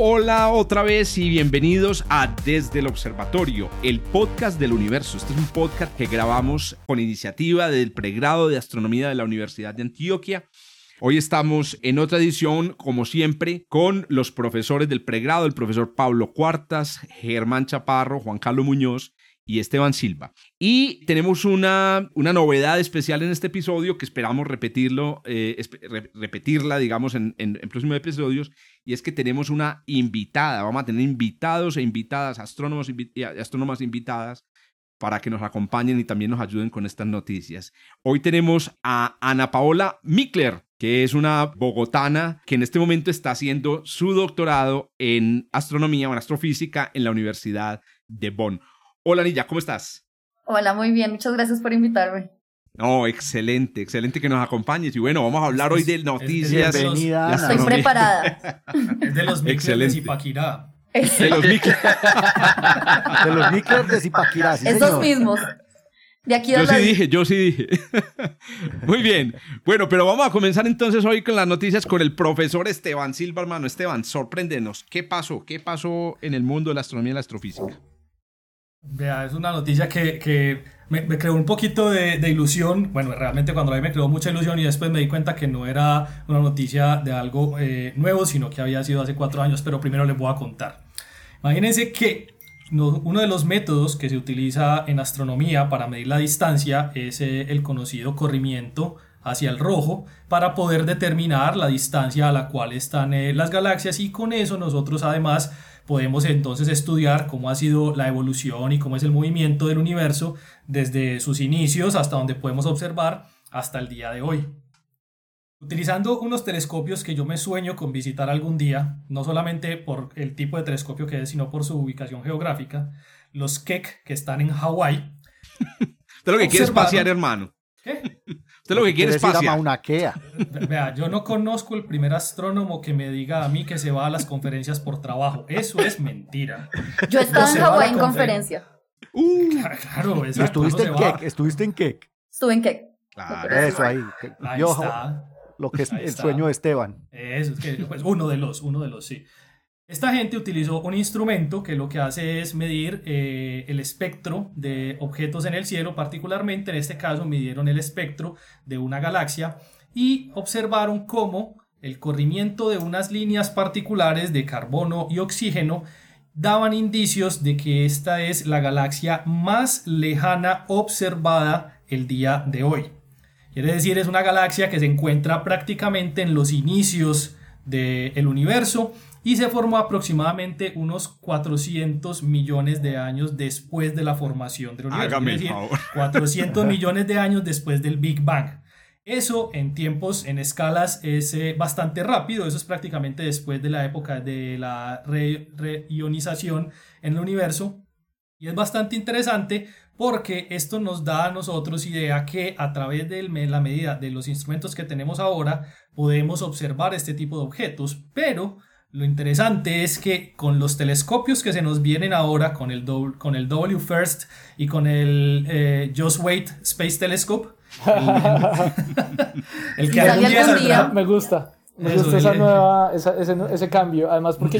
hola otra vez y bienvenidos a Desde el Observatorio, el podcast del universo. Este es un podcast que grabamos con iniciativa del pregrado de astronomía de la Universidad de Antioquia. Hoy estamos en otra edición, como siempre, con los profesores del pregrado, el profesor Pablo Cuartas, Germán Chaparro, Juan Carlos Muñoz y Esteban Silva. Y tenemos una, una novedad especial en este episodio que esperamos repetirlo, eh, repetirla, digamos, en, en, próximos episodios, y es que tenemos una invitada. Vamos a tener invitados e invitadas, astrónomos y astrónomas invitadas para que nos acompañen y también nos ayuden con estas noticias. Hoy tenemos a Ana Paola Mikler, que es una bogotana que en este momento está haciendo su doctorado en astronomía o en astrofísica en la Universidad de Bonn. Hola Nilla, ¿cómo estás? Hola, muy bien, muchas gracias por invitarme. No, excelente, excelente que nos acompes. Y bueno, vamos a hablar hoy de noticias. Bienvenida. Estoy preparada. Es de los Mikler de Zipaquirá. De los de los Mikler de Zipaquirá. Sí, Esos mismos. De aquí yo sí dije, yo sí dije. Muy bien. Bueno, pero vamos a comenzar entonces hoy con las noticias con el profesor Esteban Silva, hermano. Esteban, sorpréndenos. ¿Qué pasó? ¿Qué pasó en el mundo de la astronomía y la astrofísica? Vea, es una noticia que, me, creó un poquito de, ilusión. Bueno, realmente cuando la vi me creó mucha ilusión y después me di cuenta que no era una noticia de algo eh, nuevo, sino que había sido hace cuatro años, pero primero les voy a contar. Imagínense que uno de los métodos que se utiliza en astronomía para medir la distancia es eh, el conocido corrimiento hacia el rojo para poder determinar la distancia a la cual están eh, las galaxias y con eso nosotros además podemos entonces estudiar cómo ha sido la evolución y cómo es el movimiento del universo desde sus inicios hasta donde podemos observar hasta el día de hoy. Utilizando unos telescopios que yo me sueño con visitar algún día, no solamente por el tipo de telescopio que es, sino por su ubicación geográfica, los Keck que están en Hawái. Usted lo que quiere es pasear, hermano. ¿Qué? Usted lo que quiere es pasear. una Kea. Vea, yo no conozco el primer astrónomo que me diga a mí que se va a las conferencias por trabajo. Eso es mentira. Yo estaba en Hawái en conferencia. Uh, claro, ¿Estuviste en Keck? ¿Estuviste en Keck? Estuve en Keck. Claro. Eso ahí. ahí está. Lo que es el sueño de Esteban. Eso es que, pues, uno de los, uno de los, sí. Esta gente utilizó un instrumento que lo que hace es medir eh, el espectro de objetos en el cielo, particularmente en este caso midieron el espectro de una galaxia y observaron cómo el corrimiento de unas líneas particulares de carbono y oxígeno daban indicios de que esta es la galaxia más lejana observada el día de hoy. Quiere decir, es una galaxia que se encuentra prácticamente en los inicios del universo y se formó aproximadamente unos 400 millones de años después de la formación del universo. Hágame favor. 400 millones de años después del Big Bang. Eso en tiempos, en escalas, es eh, bastante rápido. Eso es prácticamente después de la época de la reionización en el universo. Y es bastante interesante porque esto nos da a nosotros idea que a través de la medida de los instrumentos que tenemos ahora podemos observar este tipo de objetos, pero lo interesante es que con los telescopios que se nos vienen ahora, con el, con el W FIRST y con el eh, Just Wait Space Telescope, el, que algún día, me gusta. Me gusta esa nueva, ese, ese, cambio. Además, porque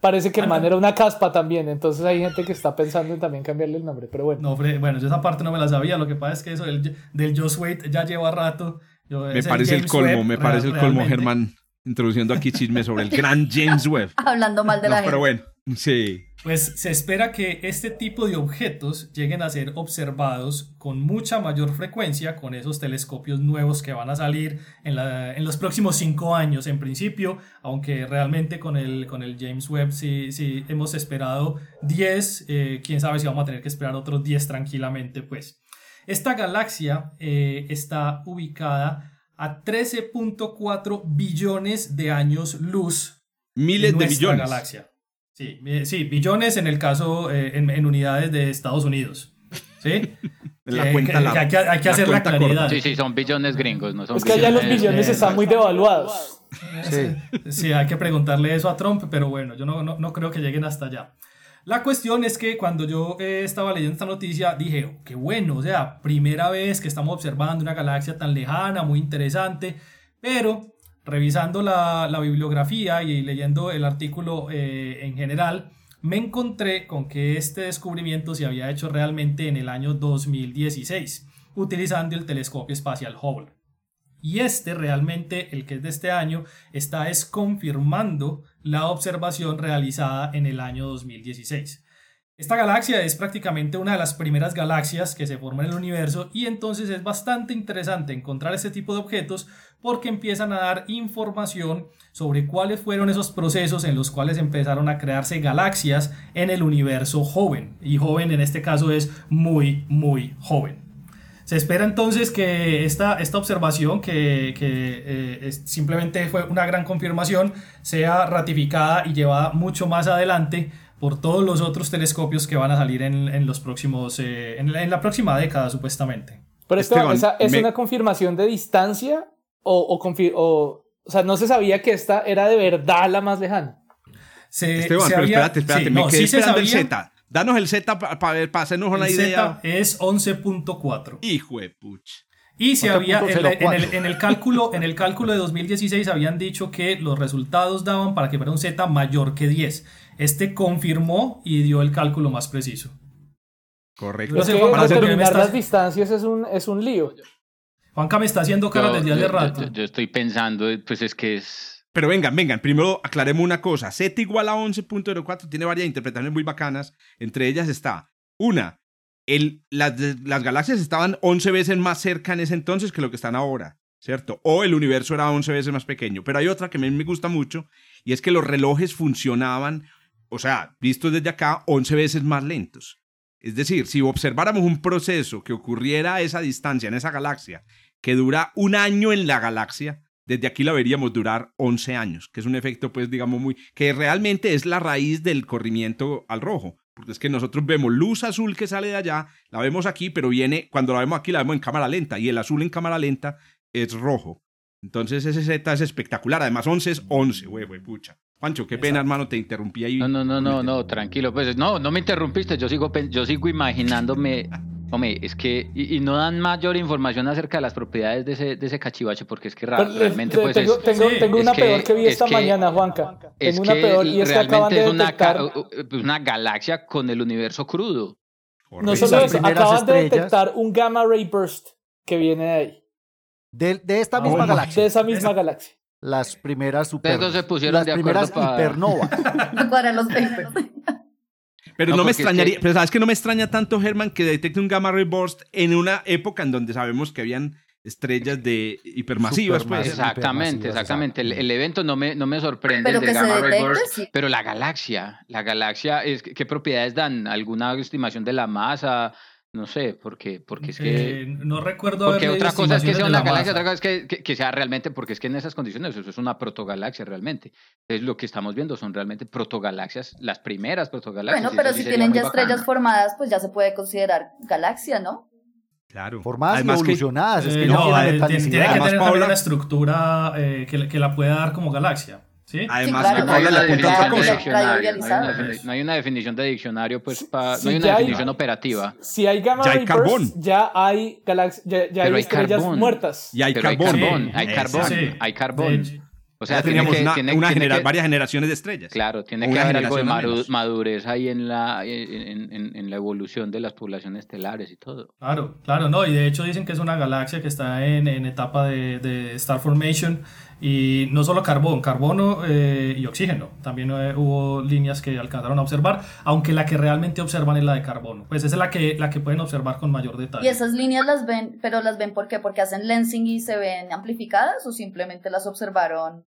parece que el man era una caspa también. Entonces hay gente que está pensando en también cambiarle el nombre. Pero bueno. No, bueno, yo esa parte no me la sabía. Lo que pasa es que eso del, del Just Wait ya lleva rato. me parece el, colmo, me parece el colmo, Germán introduciendo aquí chismes sobre el gran James Webb. Hablando mal de la gente. Pero bueno, sí. Pues se espera que este tipo de objetos lleguen a ser observados con mucha mayor frecuencia con esos telescopios nuevos que van a salir en, la, en los próximos cinco años en principio, aunque realmente con el, con el James Webb sí, sí hemos esperado 10, eh, quién sabe si vamos a tener que esperar otros 10 tranquilamente, pues. Esta galaxia eh, está ubicada a 13.4 billones de años luz. Miles de billones. galaxia. Sí, sí, billones en el caso, eh, en, unidades de Estados Unidos. ¿Sí? La cuenta que, la- que hay que, hay que la hacer la cuenta claridad. Sí, sí, son billones gringos, no son Es que allá los billones, billones eh, están muy devaluados. Sí. Sí, hay que preguntarle eso a Trump, pero bueno, yo no, no, no creo que lleguen hasta allá. La cuestión es que cuando yo eh, estaba leyendo esta noticia dije, oh, qué bueno, o sea, primera vez que estamos observando una galaxia tan lejana, muy interesante, pero revisando la, bibliografía y leyendo el artículo eh, en general, me encontré con que este descubrimiento se había hecho realmente en el año 2016, utilizando el telescopio espacial Hubble. Y este realmente, el que es de este año, está es confirmando la observación realizada en el año 2016. Esta galaxia es prácticamente una de las primeras galaxias que se forman en el universo y entonces es bastante interesante encontrar este tipo de objetos porque empiezan a dar información sobre cuáles fueron esos procesos en los cuales empezaron a crearse galaxias en el universo joven. Y joven en este caso es muy, muy joven. Se espera entonces que esta, esta observación, que, que, eh, es- simplemente fue una gran confirmación, sea ratificada y llevada mucho más adelante por todos los otros telescopios que van a salir en, en los próximos, eh, en, la, en la próxima década supuestamente. Pero esto Esteban, esa- es me- una confirmación de distancia o, o, confi- o, o sea, no se sabía que esta era de verdad la más lejana. Se, Esteban, se pero había- espérate, espérate, sí, me no, quedé sí se esperando el. Z. Danos el Z para ver, para hacernos una El idea. Z es 11.4. Hijo de puch. Y se había, en, en 11.04. el, en el cálculo, en el cálculo de 2016 habían dicho que los resultados daban para que fuera un Z mayor que 10. Este confirmó y dio el cálculo más preciso. Correcto. Sé, que para hacer- porque me determinar estás- las distancias es un, es un lío. Juanca me está haciendo caras yo- desde hace rato. Yo, yo estoy pensando, pues es que es... Pero vengan, vengan, primero aclaremos una cosa. Z igual a 11.04 tiene varias interpretaciones muy bacanas. Entre ellas está, una, el, las, las galaxias estaban 11 veces más cerca en ese entonces que lo que están ahora, ¿cierto? O el universo era 11 veces más pequeño. Pero hay otra que a mí me gusta mucho y es que los relojes funcionaban, o sea, vistos desde acá, 11 veces más lentos. Es decir, si observáramos un proceso que ocurriera a esa distancia, en esa galaxia, que dura un año en la galaxia, desde aquí la veríamos durar 11 años, que es un efecto, pues, digamos, muy, que realmente es la raíz del corrimiento al rojo, porque es que nosotros vemos luz azul que sale de allá, la vemos aquí, pero viene, cuando la vemos aquí, la vemos en cámara lenta, y el azul en cámara lenta es rojo. Entonces ese Z es espectacular, además 11 es 11, güey, güey, pucha. Pancho, qué pena, hermano, te interrumpí ahí. No, no, no, no, no, tranquilo, pues no, no me interrumpiste, yo sigo, yo sigo imaginándome, hombre, es que, y, y no dan mayor información acerca de las propiedades de ese, de ese cachivache, porque es que eh, realmente te- pues tengo, es, tengo, sí, tengo es una que- peor que vi es esta que- mañana, Juanca. es Tengo una que peor y es que acaban realmente de es una, detectar... una galaxia con el universo crudo. No solo eso, acaban de detectar un gamma ray burst que viene de ahí, De, de esta Oh misma my de galaxia. esa misma galaxia. Las primeras super. Se pusieron las de acuerdo primeras pa- hipernovas. Cuadran los papers. Pero No, no, me es extrañaría, que- pero sabes que no me extraña tanto, Herman, que detecte un gamma ray burst en una época en donde sabemos que habían estrellas de hipermasivas, pues. Exactamente, exactamente. El, evento no me, no me sorprende Pero que se Gamma Ray detecte, Burst, sí. pero la galaxia, la galaxia, es, ¿qué propiedades dan? ¿Alguna estimación de la masa? No sé, porque, porque es que... Eh, no recuerdo Porque otra cosa es que sea una la galaxia, masa. otra cosa es que, que, que sea realmente, porque es que en esas condiciones eso es una protogalaxia realmente. Entonces lo que estamos viendo son realmente protogalaxias, las primeras protogalaxias. Bueno, y pero sí si tienen ya estrellas formadas, pues ya se puede considerar galaxia, ¿no? Claro. Formadas y Además que- evolucionadas. es Eh, que no, no, eh, tienen tiene, tiene que. Además, tener una estructura eh, que, que la pueda dar como galaxia. ¿Sí? Además, claro, que no hay una definición de diccionario. no, hay una radializada. defini- no hay una definición de diccionario, pues, pa- Sí, no hay una ya hay- definición operativa. Si hay gamma Ya hay ray carbón. ya hay galaxias, ya, ya hay hay estrellas carbón. muertas. Y hay Pero carbón. hay carbón, Sí, hay sí, carbón, sí. hay carbón. O sea, Ya tiene teníamos que, una, tiene- una tiene genera- que- varias generaciones de estrellas. Claro, tiene Una que haber algo de menos. madurez ahí en la, en, en- en la evolución de las poblaciones estelares y todo. Claro, claro, no, y de hecho dicen que es una galaxia que está en, en etapa de, de Star Formation y no solo carbón, carbono eh, y oxígeno. También eh, hubo líneas que alcanzaron a observar, aunque la que realmente observan es la de carbono. Pues esa es la que, la que pueden observar con mayor detalle. Y esas líneas las ven, pero las ven ¿por qué? Porque hacen lensing y se ven amplificadas o simplemente las observaron.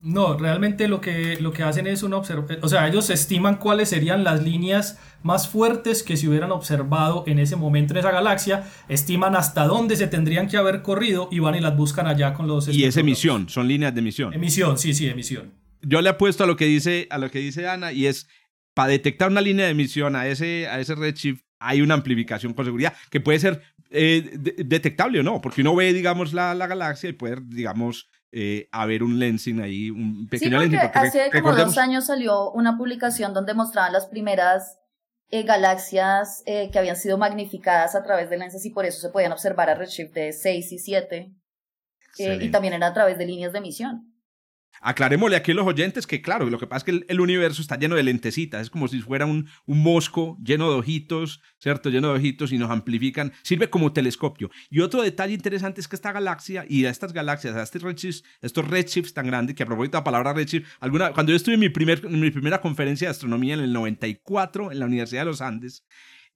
No, realmente lo que, lo que hacen es una observación, o sea, ellos estiman cuáles serían las líneas más fuertes que se hubieran observado en ese momento en esa galaxia, estiman hasta dónde se tendrían que haber corrido y van y las buscan allá con los... Y es emisión, son líneas de emisión. Emisión, sí, sí, emisión. Yo le apuesto a lo que dice, a lo que dice Ana, y es para detectar una línea de emisión a ese, a ese redshift, hay una amplificación con seguridad que puede ser eh, detectable o no, porque uno ve, digamos, la, la galaxia y puede, digamos, eh, haber un lensing ahí, un pequeño sí, lensing. hace como dos años salió una publicación donde mostraban las primeras eh, galaxias eh, que habían sido magnificadas a través de lentes y por eso se podían observar a redshift de 6 y 7. y también era a través de líneas de emisión. Aclarémosle aquí a los oyentes que, claro, lo que pasa es que el, universo está lleno de lentecitas, es como si fuera un, un, mosco lleno de ojitos, ¿cierto? Lleno de ojitos y nos amplifican, sirve como telescopio. Y otro detalle interesante es que esta galaxia y a estas galaxias, a estos redshifts, estos redshifts tan grandes, que a propósito de la palabra redshift, alguna, cuando yo estuve en mi, primer, en mi primera conferencia de astronomía en el 94 en la Universidad de los Andes,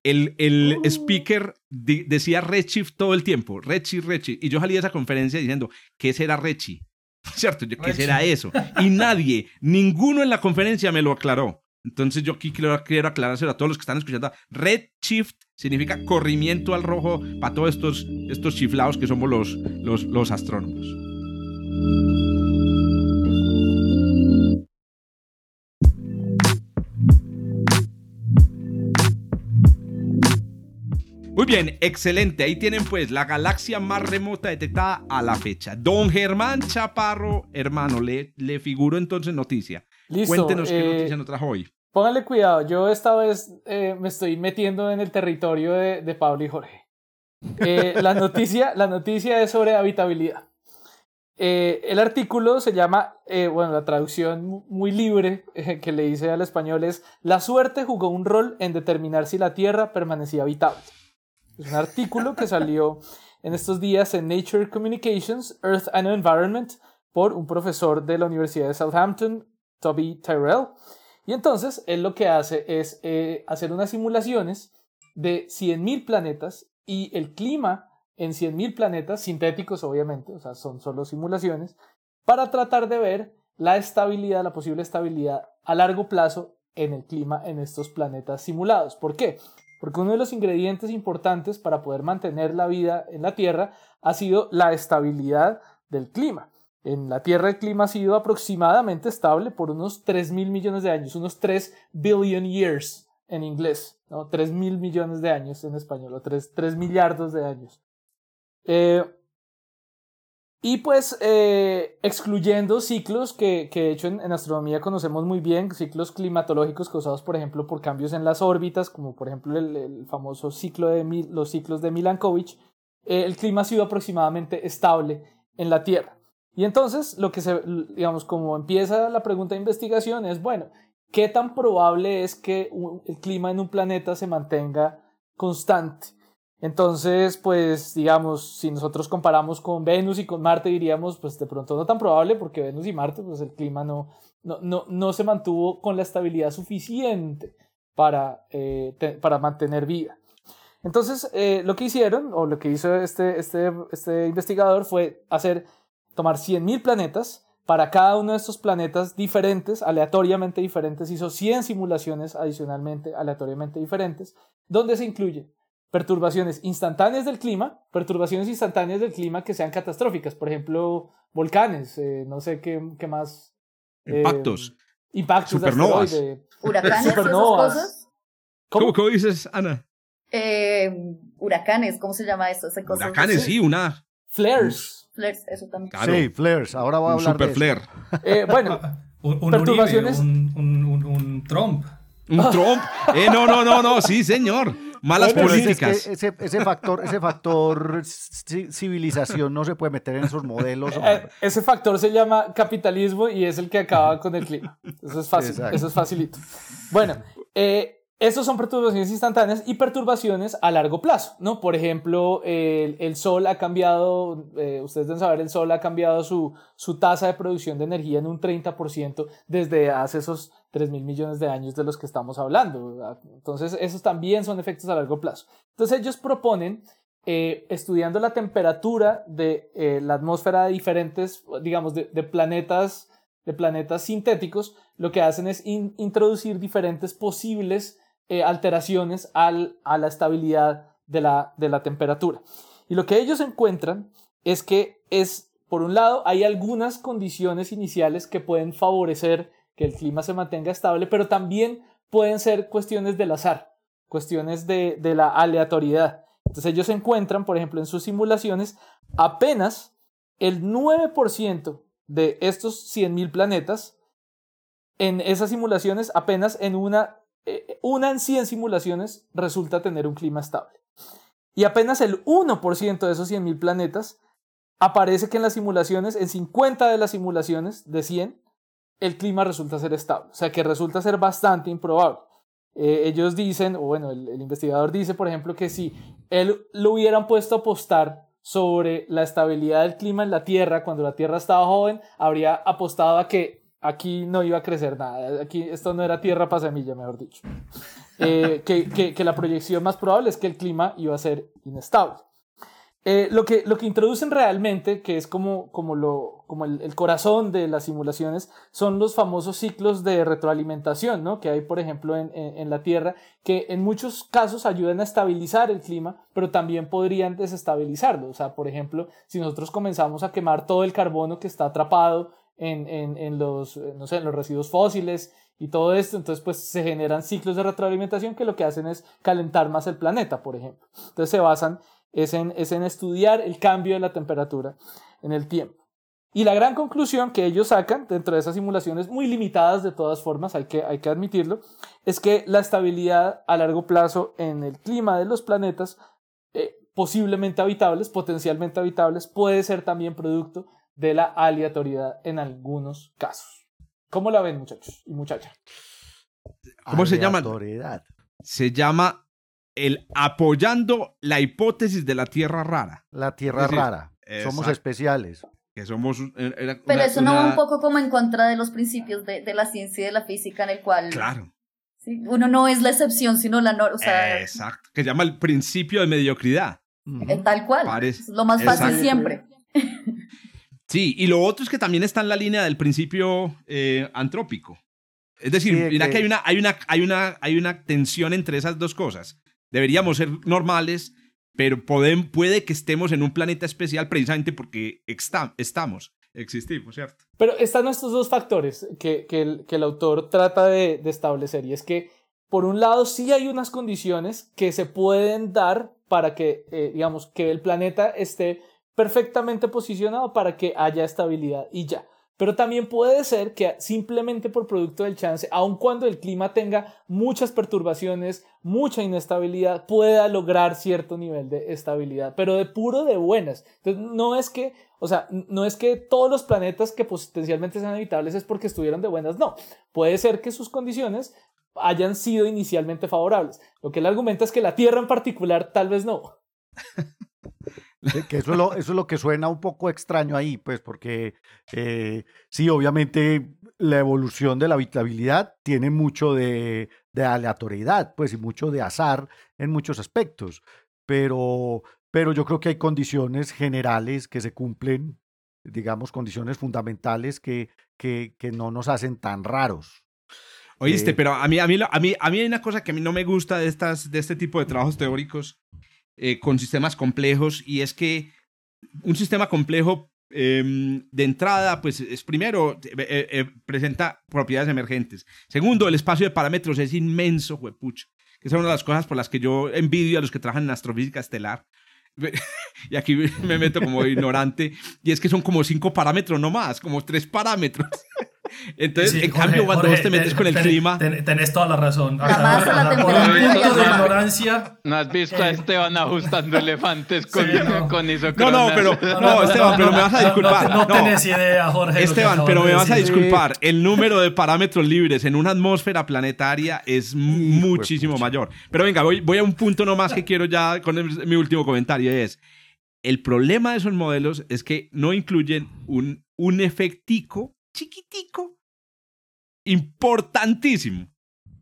el, el oh. speaker decía redshift todo el tiempo, redshift, redshift, y yo salí de esa conferencia diciendo, ¿qué será redshift? ¿Cierto? ¿Qué será eso? Y nadie, ninguno en la conferencia me lo aclaró. Entonces yo aquí quiero, quiero aclarárselo a todos los que están escuchando. Red Shift significa corrimiento al rojo para todos estos, estos chiflados que somos los, los, los astrónomos. Muy bien, excelente. Ahí tienen pues la galaxia más remota detectada a la fecha. Don Germán Chaparro, hermano, le, le figuro entonces noticia. Listo. Cuéntenos qué eh, noticia nos trajo hoy. Póngale cuidado, yo esta vez eh, me estoy metiendo en el territorio de, Pablo y Jorge. Eh, la, noticia, la noticia es sobre habitabilidad. el artículo se llama, bueno, la traducción muy libre que le hice al español es, La suerte jugó un rol en determinar si la Tierra permanecía habitable. Es un artículo que salió en estos días en Nature Communications, Earth and Environment, por un profesor de la Universidad de Southampton, Toby Tyrell. Y entonces él lo que hace es eh, hacer unas simulaciones de 100.000 planetas y el clima en 100.000 planetas, sintéticos obviamente, o sea, son solo simulaciones, para tratar de ver la estabilidad, la posible estabilidad a largo plazo en el clima en estos planetas simulados. ¿Por qué? Porque uno de los ingredientes importantes para poder mantener la vida en la Tierra ha sido la estabilidad del clima. En la Tierra el clima ha sido aproximadamente estable por unos 3 mil millones de años, unos 3 billion years en inglés, ¿no? 3 mil millones de años en español, o 3, 3 millardos de años. Eh, y pues eh, excluyendo ciclos que, que de hecho en, astronomía conocemos muy bien, ciclos climatológicos causados por ejemplo por cambios en las órbitas, como por ejemplo el, famoso ciclo de los ciclos de Milankovitch, eh, el clima ha sido aproximadamente estable en la Tierra. Y entonces lo que se, digamos, como empieza la pregunta de investigación es, bueno, ¿qué tan probable es que el clima en un planeta se mantenga constante? Entonces, pues digamos, si nosotros comparamos con Venus y con Marte, diríamos, pues de pronto no tan probable, porque Venus y Marte, pues el clima no, no, no, no se mantuvo con la estabilidad suficiente para, eh, para mantener vida. Entonces, eh, lo que hicieron, o lo que hizo este, este, este investigador, fue hacer, tomar 100.000 planetas, para cada uno de estos planetas diferentes, aleatoriamente diferentes, hizo 100 simulaciones adicionalmente, aleatoriamente diferentes, donde se incluye perturbaciones instantáneas del clima, perturbaciones instantáneas del clima que sean catastróficas, por ejemplo, volcanes, eh, no sé qué, qué más. Eh, impactos. impactos supernovas. Huracanes, supernovas. Esas cosas. ¿Cómo? ¿Cómo, dices, Ana? Eh, huracanes, ¿cómo se llama eso? Huracanes, sí, una. Flares. Flares, eso también. Sí, flares. Ahora voy a hablar super de flare. Eh, bueno, un, perturbaciones. un, un, un, Trump. Un Trump. Eh, no, no, no, no, sí, señor. Malas políticas. ese, ese, factor, ese factor civilización no se puede meter en esos modelos. Eh, ese factor se llama capitalismo y es el que acaba con el clima. Eso es fácil, eso es facilito. Bueno, eh, estos son perturbaciones instantáneas y perturbaciones a largo plazo, ¿no? Por ejemplo, el, el Sol ha cambiado, eh, ustedes deben saber, el Sol ha cambiado su, su tasa de producción de energía en un 30% desde hace esos 3 mil millones de años de los que estamos hablando. Entonces, esos también son efectos a largo plazo. Entonces, ellos proponen, eh, estudiando la temperatura de eh, la atmósfera de diferentes, digamos, de, planetas, de planetas sintéticos, lo que hacen es introducir diferentes posibles eh, alteraciones al, a la estabilidad de la, de la temperatura. Y lo que ellos encuentran es que es, por un lado, hay algunas condiciones iniciales que pueden favorecer que el clima se mantenga estable, pero también pueden ser cuestiones del azar. cuestiones de, la aleatoriedad. Entonces ellos encuentran, por ejemplo, en sus simulaciones, apenas el 9% de estos 100.000 planetas, en esas simulaciones, apenas en una, eh, una en 100 simulaciones resulta tener un clima estable. Y apenas el 1% de esos 100.000 planetas aparece que en las simulaciones, en 50 de las simulaciones de 100, el clima resulta ser estable. O sea que resulta ser bastante improbable. Eh, ellos dicen, o bueno, el, investigador dice, por ejemplo, que si él lo hubieran puesto a apostar sobre la estabilidad del clima en la Tierra cuando la Tierra estaba joven, habría apostado a que aquí no iba a crecer nada. Aquí esto no era tierra para semilla, mejor dicho. Eh, que, que, la proyección más probable es que el clima iba a ser inestable. Eh, lo, que, lo que introducen realmente, que es como, como, lo, como el, corazón de las simulaciones, son los famosos ciclos de retroalimentación, ¿no? que hay, por ejemplo, en, en, la Tierra, que en muchos casos ayudan a estabilizar el clima, pero también podrían desestabilizarlo. O sea, por ejemplo, si nosotros comenzamos a quemar todo el carbono que está atrapado en, en, en, los, no sé, en los residuos fósiles y todo esto, entonces pues se generan ciclos de retroalimentación que lo que hacen es calentar más el planeta, por ejemplo. Entonces se basan es en, es en estudiar el cambio de la temperatura en el tiempo. Y la gran conclusión que ellos sacan dentro de esas simulaciones, muy limitadas de todas formas, hay que, hay que admitirlo, es que la estabilidad a largo plazo en el clima de los planetas, eh, posiblemente habitables, potencialmente habitables, puede ser también producto de la aleatoriedad en algunos casos. ¿Cómo la ven, muchachos y muchachas? ¿Cómo se llama? Aleatoriedad. Se llama el apoyando la hipótesis de la Tierra rara. La Tierra decir, rara. Somos especiales. Que somos. Pero una- eso no va un poco como en contra de los principios de, de la ciencia y de la física, en el cual Claro. sí, uno no es la excepción, sino la norma. O sea, Exacto. Que se llama el principio de mediocridad. Eh, tal cual. Parece- Es lo más fácil siempre. Sí, y lo otro es que también está en la línea del principio eh, antrópico. Es decir, Sí, mira que- que hay una, hay, una, hay, una, hay una tensión entre esas dos cosas. Deberíamos ser normales, pero podem- puede que estemos en un planeta especial precisamente porque exta- estamos, existimos, ¿cierto? Pero están estos dos factores que, que, el, que el autor trata de, de establecer y es que, por un lado, sí hay unas condiciones que se pueden dar para que, eh, digamos, que el planeta esté perfectamente posicionado para que haya estabilidad y ya. Pero también puede ser que simplemente por producto del chance, aun cuando el clima tenga muchas perturbaciones, mucha inestabilidad, pueda lograr cierto nivel de estabilidad, pero de puro de buenas. Entonces, no es que, o sea, no es que todos los planetas que potencialmente sean habitables es porque estuvieron de buenas, no. Puede ser que sus condiciones hayan sido inicialmente favorables. Lo que él argumenta es que la Tierra en particular tal vez no. Que eso, es lo, eso es lo que suena un poco extraño ahí, pues, porque eh, sí, obviamente la evolución de la habitabilidad tiene mucho de, de aleatoriedad, pues, y mucho de azar en muchos aspectos, pero, pero yo creo que hay condiciones generales que se cumplen, digamos, condiciones fundamentales que, que, que no nos hacen tan raros. Oíste, Eh, pero a mí, a, mí, a, mí, a mí hay una cosa que a mí no me gusta de, estas, de este tipo de trabajos teóricos eh, con sistemas complejos y es que un sistema complejo em, de entrada, pues es primero, eh, eh, eh, presenta propiedades emergentes. Segundo, el espacio de parámetros es inmenso, juepucha. Que es una de las cosas por las que yo envidio a los que trabajan en astrofísica estelar. Y aquí me meto como ignorante. Y es que son como cinco parámetros no más, como tres parámetros. Entonces, Sí, en Jorge, cambio, cuando Jorge, vos te metes ten- con el ten- clima... ten- tenés toda la razón. La masa, la por un punto de el- ignorancia. ¿No has visto a Eh. Esteban ajustando elefantes con, Sí, no. con No, no, pero, no, Esteban, pero me vas a no, disculpar. No, no No, tenés idea, Jorge. Esteban, pero me vas a disculpar. El número de parámetros libres en una atmósfera planetaria es muchísimo mayor. Pero venga, voy, voy a un punto nomás que quiero ya con el- mi último comentario. Es, el problema de esos modelos es que no incluyen un, un efectico chiquitico importantísimo.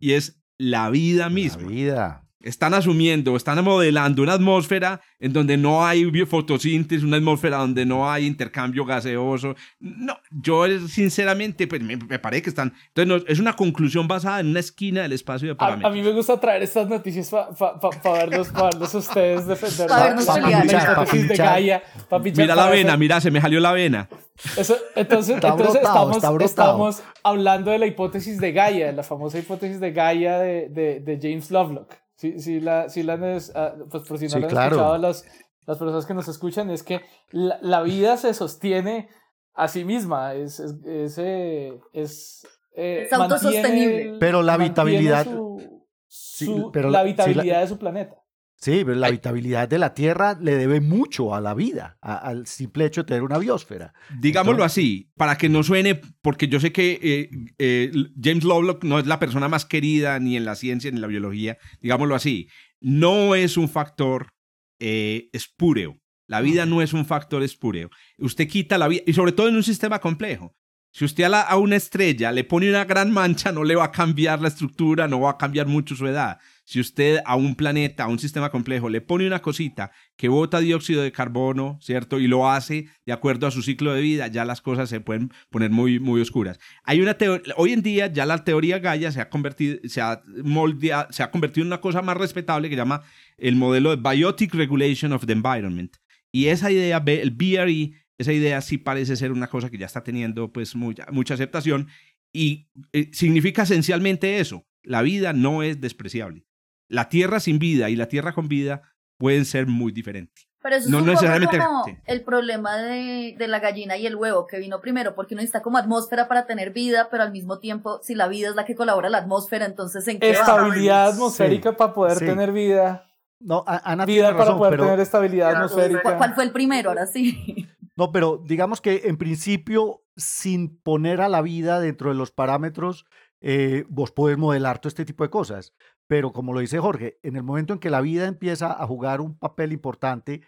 Y es la vida La misma. vida. Están asumiendo, están modelando una atmósfera en donde no hay fotosíntesis, una atmósfera donde no hay intercambio gaseoso. No, yo sinceramente, pues me, me parece que están... Entonces, no, es una conclusión basada en una esquina del espacio de A, parámetros. a mí me gusta traer estas noticias para verlos, pa verlos a ustedes defender Pa' la, Pa' hipótesis de. Gaia. pa' Mira la vena, mira, se me salió la vena. Eso, entonces, Está entonces brotado, estamos, estamos hablando de la hipótesis de Gaia, la famosa hipótesis de Gaia de, de, de James Lovelock. Sí, sí, la, sí la ah, pues por si no Sí, lo han claro. escuchado las, las personas que nos escuchan, es que la, la vida se sostiene a sí misma, es, es, es, eh, es, eh, Es autosostenible. mantiene Pero la habitabilidad- su- Sí, su- pero la la- sí, la- habitabilidad de su planeta. Sí, pero la habitabilidad de la Tierra le debe mucho a la vida, a- al simple hecho de tener una biosfera. Digámoslo Entonces- así, para que no suene, porque yo sé que eh, eh, James Lovelock no es la persona más querida ni en la ciencia ni en la biología, digámoslo así, no es un factor eh, espúreo. La vida no es un factor espúreo. Usted quita la vida, y sobre todo en un sistema complejo. Si usted a, la- a una estrella le pone una gran mancha, no le va a cambiar la estructura, no va a cambiar mucho su edad. Si usted a un planeta, a un sistema complejo, le pone una cosita que bota dióxido de carbono, ¿cierto? Y lo hace de acuerdo a su ciclo de vida, ya las cosas se pueden poner muy, muy oscuras. Hay una hoy en día ya la teoría Gaia se ha convertido, se ha moldea- se ha convertido en una cosa más respetable que llama el modelo de Biotic Regulation of the Environment. Y esa idea, el BRE, esa idea sí parece ser una cosa que ya está teniendo pues mucha, mucha aceptación y eh, significa esencialmente eso, la vida no es despreciable. La tierra sin vida y la tierra con vida pueden ser muy diferentes. Pero eso No es un poco necesariamente- como sí. el problema de, de la gallina y el huevo que vino primero, porque uno necesita como atmósfera para tener vida, pero al mismo tiempo, si la vida es la que colabora la atmósfera, entonces ¿en qué va? Estabilidad atmosférica para poder sí. tener vida. No, A- Ana Vida tiene para razón, poder pero, tener estabilidad ¿Cuál, atmosférica. cuál fue el primero? Ahora sí. no, pero digamos que en principio, sin poner a la vida dentro de los parámetros, eh, vos podés modelar todo este tipo de cosas. Pero como lo dice Jorge, en el momento en que la vida empieza a jugar un papel importante,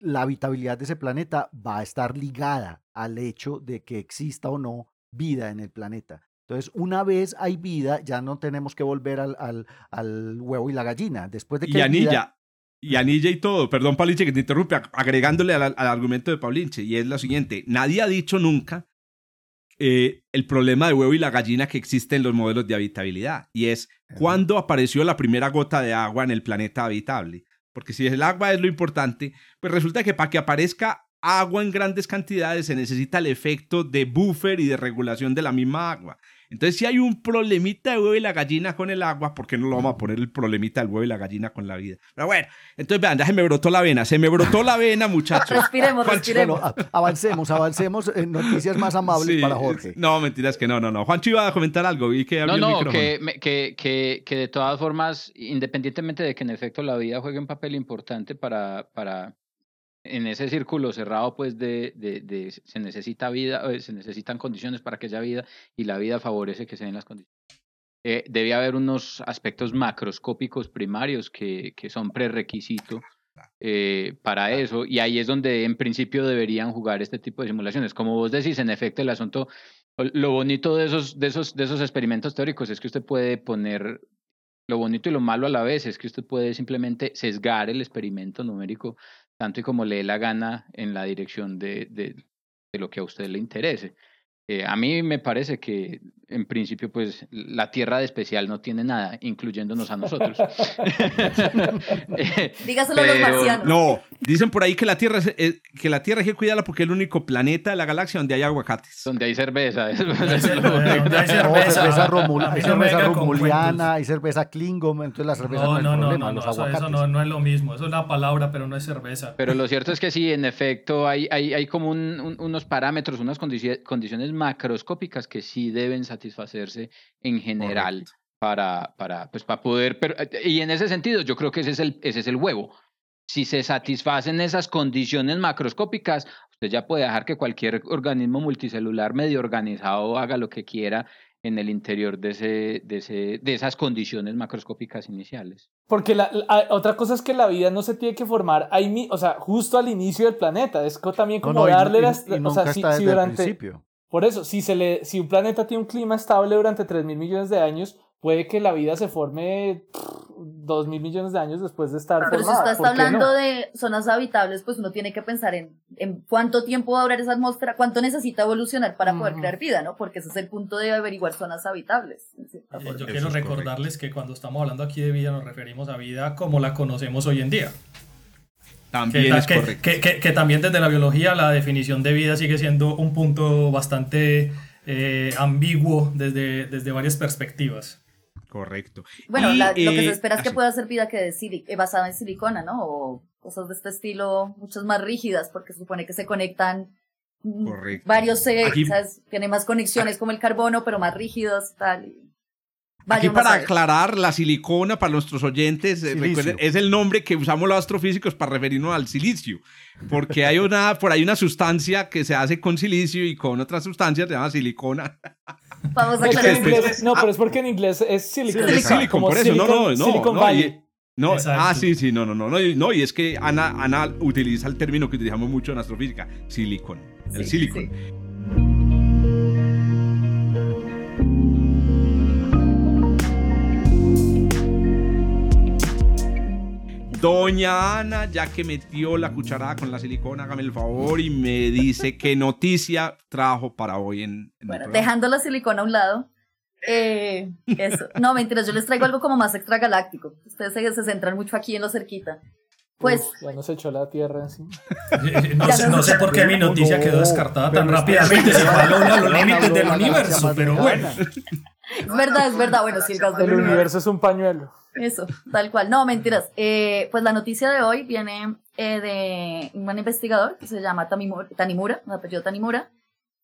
la habitabilidad de ese planeta va a estar ligada al hecho de que exista o no vida en el planeta. Entonces, una vez hay vida, ya no tenemos que volver al, al- al huevo y la gallina. Después de que Y hay vida- anilla, y anilla y todo. Perdón, Paulinche, que te interrumpe, ag- agregándole al, al argumento de Paulinche, y es lo siguiente, nadie ha dicho nunca eh, el problema de huevo y la gallina que existe en los modelos de habitabilidad, y es cuándo apareció la primera gota de agua en el planeta habitable. Porque si el agua es lo importante, pues resulta que para que aparezca agua en grandes cantidades se necesita el efecto de buffer y de regulación de la misma agua. Entonces, si hay un problemita de huevo y la gallina con el agua, ¿por qué no lo vamos a poner el problemita del huevo y la gallina con la vida? Pero bueno, entonces vean, ya se me brotó la vena, se me brotó la vena, muchachos. Respiremos, Juancho, respiremos. Bueno, avancemos, avancemos en noticias más amables Sí, para Jorge. No, mentiras que no, no, no. Juancho iba a comentar algo y que No, el no, que, que, que, que de todas formas, independientemente de que en efecto la vida juegue un papel importante para, para en ese círculo cerrado, pues de, de, de se necesita vida, eh, se necesitan condiciones para que haya vida y la vida favorece que se den las condiciones. Eh, debe haber unos aspectos macroscópicos primarios que, que son prerequisito eh, para eso y ahí es donde en principio deberían jugar este tipo de simulaciones. Como vos decís, en efecto, el asunto, lo bonito de esos, de esos, de esos experimentos teóricos es que usted puede poner lo bonito y lo malo a la vez, es que usted puede simplemente sesgar el experimento numérico tanto y como le dé la gana en la dirección de, de, de lo que a usted le interese. Eh, a mí me parece que en principio pues la Tierra de especial no tiene nada, incluyéndonos a nosotros. Eh, Dígaselo a los pero- marcianos. No, dicen por ahí que la Tierra es- es- que la Tierra hay que cuidarla porque es el único planeta de la galaxia donde hay aguacates. donde hay cerveza. Donde hay cerveza. romuliana, hay cerveza Klingon, entonces la cerveza no, No, es no, no, problema, no, eso, no, no es lo mismo. Eso es una palabra, pero no es cerveza. Pero lo cierto es que sí, en efecto, hay, hay, hay como un- un- unos parámetros, unas condici- condiciones macroscópicas que sí deben satisfacerse en general para, para, pues, para poder... pero- y en ese sentido, yo creo que ese es, el, ese es el huevo. Si se satisfacen esas condiciones macroscópicas, usted ya puede dejar que cualquier organismo multicelular medio organizado haga lo que quiera en el interior de, ese, de, ese, de esas condiciones macroscópicas iniciales. Porque la, la- otra cosa es que la vida no se tiene que formar ahí, o sea, justo al inicio del planeta. Es también como no, y- darle y- las. y o nunca sea, si, está si desde el durante. principio. Por eso, si, se le, si un planeta tiene un clima estable durante 3 mil millones de años, puede que la vida se forme 2 mil millones de años después de estar Pero si formada. usted está ¿Por qué hablando no? de zonas habitables, pues uno tiene que pensar en, en cuánto tiempo va a durar esa atmósfera, cuánto necesita evolucionar para poder crear vida, ¿no? Porque ese es el punto de averiguar zonas habitables. Eh. Yo quiero es recordarles que cuando estamos hablando aquí de vida nos referimos a vida como la conocemos hoy en día. Que, También ta- es que- correcto. que- que- que también desde la biología la definición de vida sigue siendo un punto bastante eh, ambiguo desde, desde varias perspectivas. Correcto. Bueno, Y, la- lo que eh, se espera es que así. pueda ser vida que de eh, basada en silicona, ¿no? O cosas de este estilo, muchas más rígidas, porque se supone que se conectan mm, Correcto. varios, eh, Aquí- ¿sabes? Tiene más conexiones como el carbono, pero más rígidos y tal. Y- Aquí Vaya uno a para aclarar, la silicona para nuestros oyentes, eh, recuerden, es el nombre que usamos los astrofísicos para referirnos al silicio, porque hay una, por ahí una sustancia que se hace con silicio y con otras sustancias se llama silicona. Vamos a aclarar. en inglés- no, pero es porque en inglés es silicon. Es silicon, por eso, no, no, Silicon- no, Silicon no, Valley. y- no, Exacto. ah, sí, sí, no, no, no, no, y, no, y es que Ana, Ana utiliza el término que utilizamos mucho en astrofísica, silicon, el Sí, silicon. sí. Doña Ana, ya que metió la cucharada con la silicona, hágame el favor y me dice qué noticia trajo para hoy en, en el Bueno, dejando la silicona a un lado. eh, eso. No, mentiras, yo les traigo algo como más extragaláctico. Ustedes se, se centran mucho aquí en lo cerquita. Pues, Uf, ya nos echó la tierra encima. Eh, No sé, no no sé. por qué mi noticia quedó descartada tan rápidamente. Se fue a lo- a los límites del universo, pero bueno. Es verdad, es verdad. Bueno, sí, el gas del El universo. universo es un pañuelo. Eso, tal cual. No, mentiras. Eh, pues la noticia de hoy viene eh, de un investigador que se llama Tanimura, un apellido Tanimura,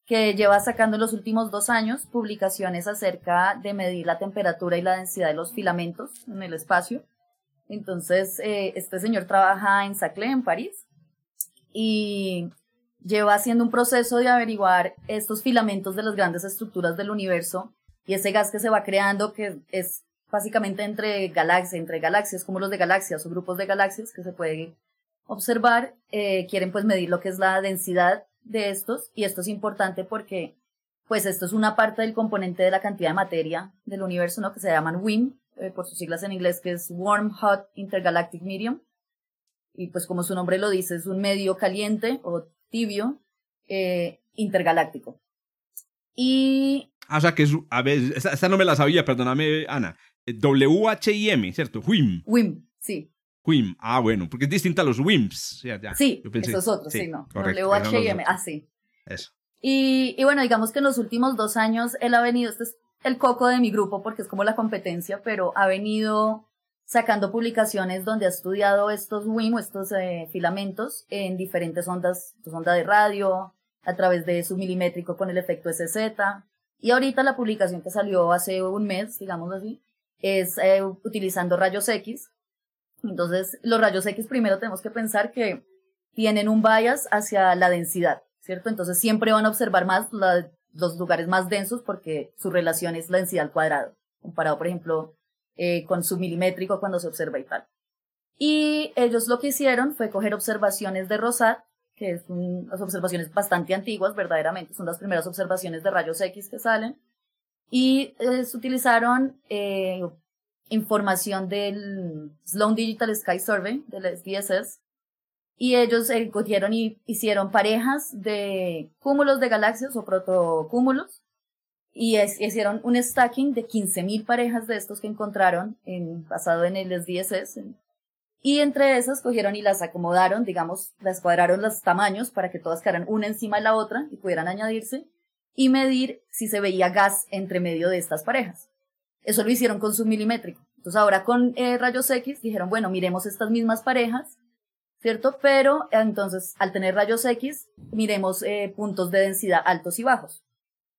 que lleva sacando en los últimos dos años publicaciones acerca de medir la temperatura y la densidad de los filamentos en el espacio. Entonces, eh, este señor trabaja en Saclay, en París, y lleva haciendo un proceso de averiguar estos filamentos de las grandes estructuras del universo y ese gas que se va creando, que es básicamente entre galaxias, entre galaxias, como los de galaxias o grupos de galaxias que se puede observar, eh, quieren pues medir lo que es la densidad de estos y esto es importante porque pues esto es una parte del componente de la cantidad de materia del universo, ¿no? Que se llaman WIM, eh, por sus siglas en inglés, que es Warm Hot Intergalactic Medium. Y pues como su nombre lo dice, es un medio caliente o tibio eh, intergaláctico. Y Ah, o sea que es, a ver, esta, esta no me la sabía, perdóname, Ana. Eh, W-H-I-M, ¿cierto? WIM. WIM, sí. WIM. Ah, bueno, porque es distinta a los WIMPs. Ya, ya. Sí, pensé- eso es otro, sí, no. W-H-I-M, los ah, otros. sí. Eso. Y, y bueno, digamos que en los últimos dos años él ha venido, este es el coco de mi grupo porque es como la competencia, pero ha venido sacando publicaciones donde ha estudiado estos WIM, estos eh, filamentos, en diferentes ondas, pues, onda de radio, a través de submilimétrico con el efecto SZ. Y ahorita la publicación que salió hace un mes, digamos así, es eh, utilizando rayos X. Entonces, los rayos X primero tenemos que pensar que tienen un bias hacia la densidad, ¿cierto? Entonces siempre van a observar más los lugares más densos porque su relación es la densidad al cuadrado, comparado, por ejemplo, eh, con su milimétrico cuando se observa y tal. Y ellos lo que hicieron fue coger observaciones de Rosat, que es un- unas observaciones bastante antiguas, verdaderamente, son las primeras observaciones de rayos X que salen, y eh, se utilizaron eh, información del Sloan Digital Sky Survey, del SDSS, y ellos eh, cogieron y hicieron parejas de cúmulos de galaxias o protocúmulos y es- hicieron un stacking de 15.000 parejas de estos que encontraron en, basado en el SDSS. en- y entre esas cogieron y las acomodaron, digamos, las cuadraron los tamaños para que todas quedaran una encima de la otra y pudieran añadirse y medir si se veía gas entre medio de estas parejas. Eso lo hicieron con su milimétrico. Entonces ahora con eh, rayos X dijeron, bueno, miremos estas mismas parejas ¿cierto? Pero entonces, al tener rayos X, miremos eh, puntos de densidad altos y bajos.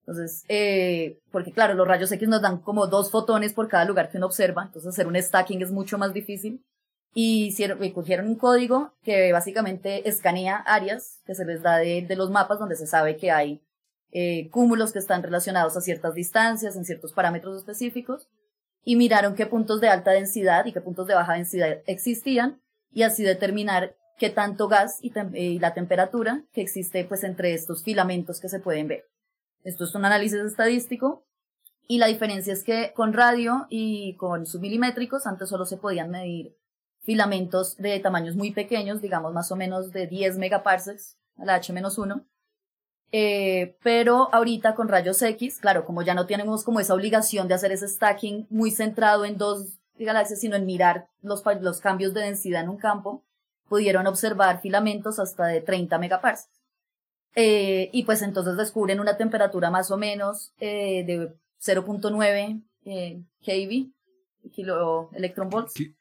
Entonces, eh, porque claro, los rayos X nos dan como dos fotones por cada lugar que uno observa, entonces hacer un stacking es mucho más difícil. Y hicieron, y cogieron un código que básicamente escanea áreas que se les da de, de los mapas donde se sabe que hay eh, cúmulos que están relacionados a ciertas distancias, en ciertos parámetros específicos, y miraron qué puntos de alta densidad y qué puntos de baja densidad existían, y así determinar qué tanto gas y, y la temperatura que existe pues entre estos filamentos que se pueden ver. Esto es un análisis estadístico y la diferencia es que con radio y con submilimétricos antes solo se podían medir filamentos de tamaños muy pequeños, digamos más o menos de 10 megaparsecs a la H-1. Eh, pero ahorita con rayos X, claro, como ya no tenemos como esa obligación de hacer ese stacking muy centrado en dos galaxias, sino en mirar los, los cambios de densidad en un campo, pudieron observar filamentos hasta de 30 megaparsecs. Eh, y pues entonces descubren una temperatura más o menos eh, de 0.9 eh, keV, kilo electron volts. Qui-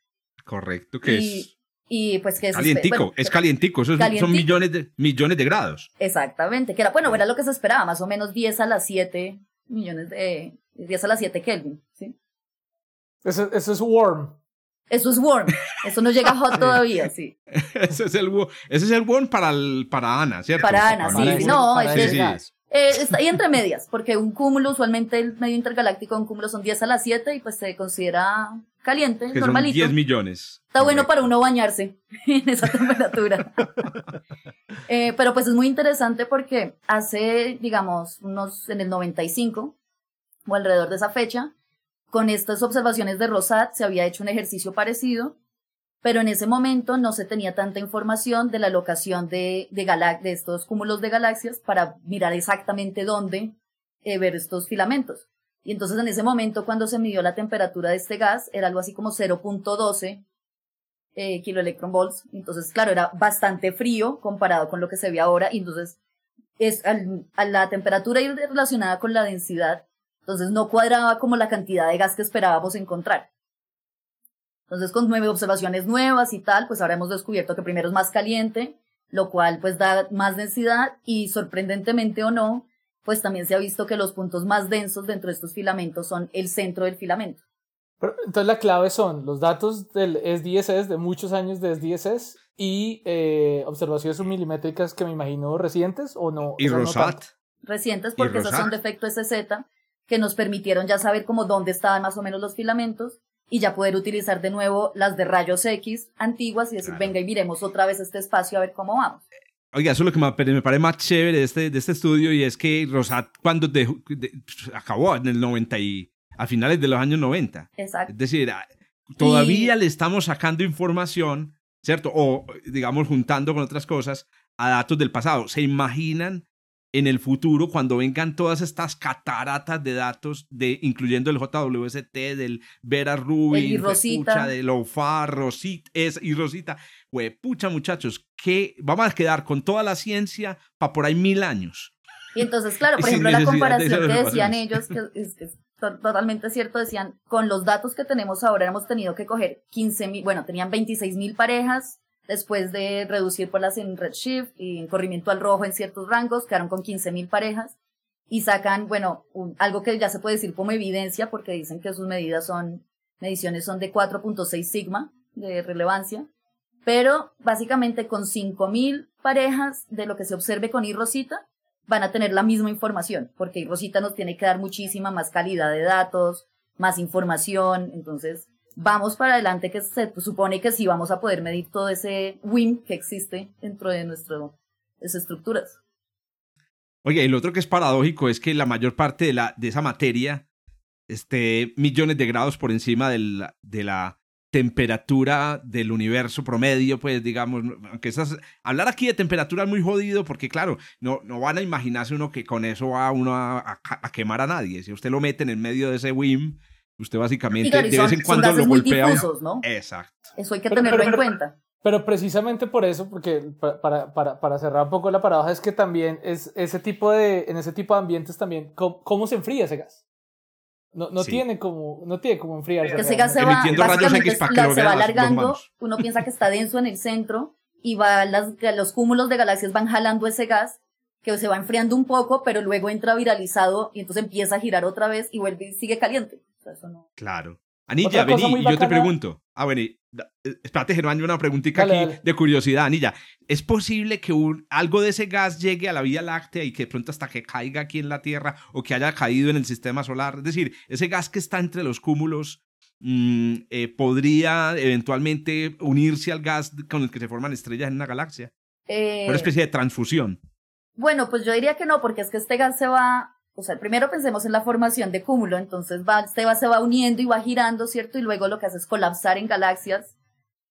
Correcto, que Y, es y pues que es calientico, bueno, es calientico, esos son calientico. millones de, millones de grados. Exactamente, que era, bueno, era lo que se esperaba, más o menos 10 a las 7 millones de, 10 a las 7 Kelvin, ¿sí? Eso, eso es warm. Eso es warm, eso no llega a hot todavía, sí. ese es el ese es el one para el, para Ana, ¿cierto? Para Ana, sí, Ana. sí, no, para es ese sí. Eh, está ahí entre medias, porque un cúmulo, usualmente el medio intergaláctico de un cúmulo son 10 a las 7 y pues se considera caliente, que son normalito. 10 millones. Está bueno para uno bañarse en esa temperatura. Eh, pero pues es muy interesante porque hace, digamos, unos en el 95 o alrededor de esa fecha, con estas observaciones de Rosat se había hecho un ejercicio parecido, pero en ese momento no se tenía tanta información de la locación de, estos cúmulos de galaxias para mirar exactamente dónde eh, ver estos filamentos. Y entonces en ese momento cuando se midió la temperatura de este gas era algo así como 0.12 eh, kiloelectronvolts. Entonces, claro, era bastante frío comparado con lo que se ve ahora. Y entonces, es a la temperatura relacionada con la densidad. Entonces, no cuadraba como la cantidad de gas que esperábamos encontrar. Entonces, con nueve observaciones nuevas y tal, pues ahora hemos descubierto que primero es más caliente, lo cual pues da más densidad y sorprendentemente o no, pues también se ha visto que los puntos más densos dentro de estos filamentos son el centro del filamento. Pero, entonces la clave son los datos del SDSS, de muchos años de SDSS, y eh, observaciones submilimétricas que me imagino recientes o no. Y Rosat. recientes porque esas son de efecto SZ que nos permitieron ya saber como dónde estaban más o menos los filamentos y ya poder utilizar de nuevo las de rayos X antiguas y decir, Claro. venga y miremos otra vez este espacio a ver cómo vamos. Oiga, eso es lo que me, pare- me parece más chévere de este, de este estudio y es que Rosat cuando dejó- de- acabó en el 90 y a finales de los años 90. Exacto. Es decir, ah, todavía le estamos sacando información, ¿cierto? O, digamos, juntando con otras cosas a datos del pasado. ¿Se imaginan en el futuro cuando vengan todas estas cataratas de datos, de, incluyendo el JWST, del Vera Rubin, pucha, del OFAR, Rosita, es, y Rosita? Güey, pucha, muchachos, que vamos a quedar con toda la ciencia para por ahí mil años. Y entonces, claro, por ejemplo, la de comparación esas que decían ellos, que es, es to- totalmente cierto, decían, con los datos que tenemos ahora hemos tenido que coger 15 mil, bueno, tenían 26 mil parejas, después de reducir por las en redshift y en corrimiento al rojo en ciertos rangos, quedaron con 15 mil parejas y sacan, bueno, algo que ya se puede decir como evidencia, porque dicen que sus medidas son, mediciones son de 4.6 sigma de relevancia, pero básicamente con 5000 parejas de lo que se observe con iRosita van a tener la misma información, porque iRosita nos tiene que dar muchísima más calidad de datos, más información, entonces vamos para adelante que se supone que sí vamos a poder medir todo ese WIM que existe dentro de nuestras estructuras. Oye, y lo otro que es paradójico es que la mayor parte de, la, de esa materia esté millones de grados por encima del- de la temperatura del universo promedio, pues digamos, aunque esas, hablar aquí de temperatura es muy jodido porque claro, no, no van a imaginarse uno que con eso va uno a, a- a quemar a nadie. Si usted lo mete en el medio de ese WIM, usted básicamente Y claro, y de son- vez en son cuando lo golpea. difusos, ¿no? Exacto. Eso hay que Pero- tenerlo pero- en pero- cuenta. Pero precisamente por eso, porque pa- para, para, para cerrar un poco la paradoja, es que también es ese tipo de, en ese tipo de ambientes también, ¿cómo, cómo se enfría ese gas? No, no Sí. tiene como, no tiene como enfriarse. Que ese gas se va, básicamente se va alargando, uno piensa que está denso en el centro y va las, los cúmulos de galaxias van jalando ese gas que se va enfriando un poco, pero luego entra viralizado y entonces empieza a girar otra vez y vuelve y sigue caliente. Eso no. Claro. Anilla, vení, y yo te pregunto. Ah, bueno, y eh, espérate, Germán, una preguntita Dale, aquí dale. de curiosidad, Anilla. ¿Es posible que un- algo de ese gas llegue a la Vía Láctea y que de pronto hasta que caiga aquí en la Tierra o que haya caído en el sistema solar? Es decir, ese gas que está entre los cúmulos mm, eh, podría eventualmente unirse al gas con el que se forman estrellas en una galaxia. Eh, Una especie de transfusión. Bueno, pues yo diría que no, porque es que este gas se va, o sea, primero pensemos en la formación de cúmulo, entonces va, este gas se va uniendo y va girando, ¿cierto? Y luego lo que hace es colapsar en galaxias.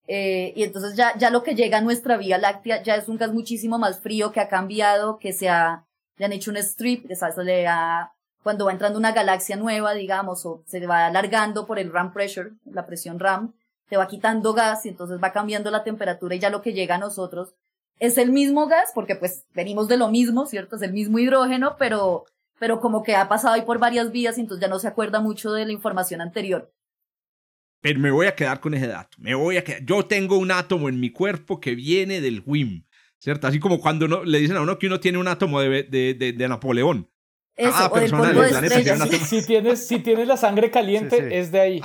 Eh, y entonces ya, ya lo que llega a nuestra Vía Láctea ya es un gas muchísimo más frío que ha cambiado, que se ha, le han hecho un strip, que se le ha- cuando va entrando una galaxia nueva, digamos, o se va alargando por el RAM pressure, la presión RAM, te va quitando gas y entonces va cambiando la temperatura y ya lo que llega a nosotros es el mismo gas, porque pues venimos de lo mismo, ¿cierto? Es el mismo hidrógeno, pero, pero como que ha pasado ahí por varias vías y entonces ya no se acuerda mucho de la información anterior. pero me voy a quedar con ese dato. Me voy a quedar. Yo tengo un átomo en mi cuerpo que viene del WIM, ¿cierto? Así como cuando uno, le dicen a uno que uno tiene un átomo de, de, de, de Napoleón. Eso, Cada o del polvo de estrellas. Si tienes, si tienes la sangre caliente, Sí, sí. es de ahí.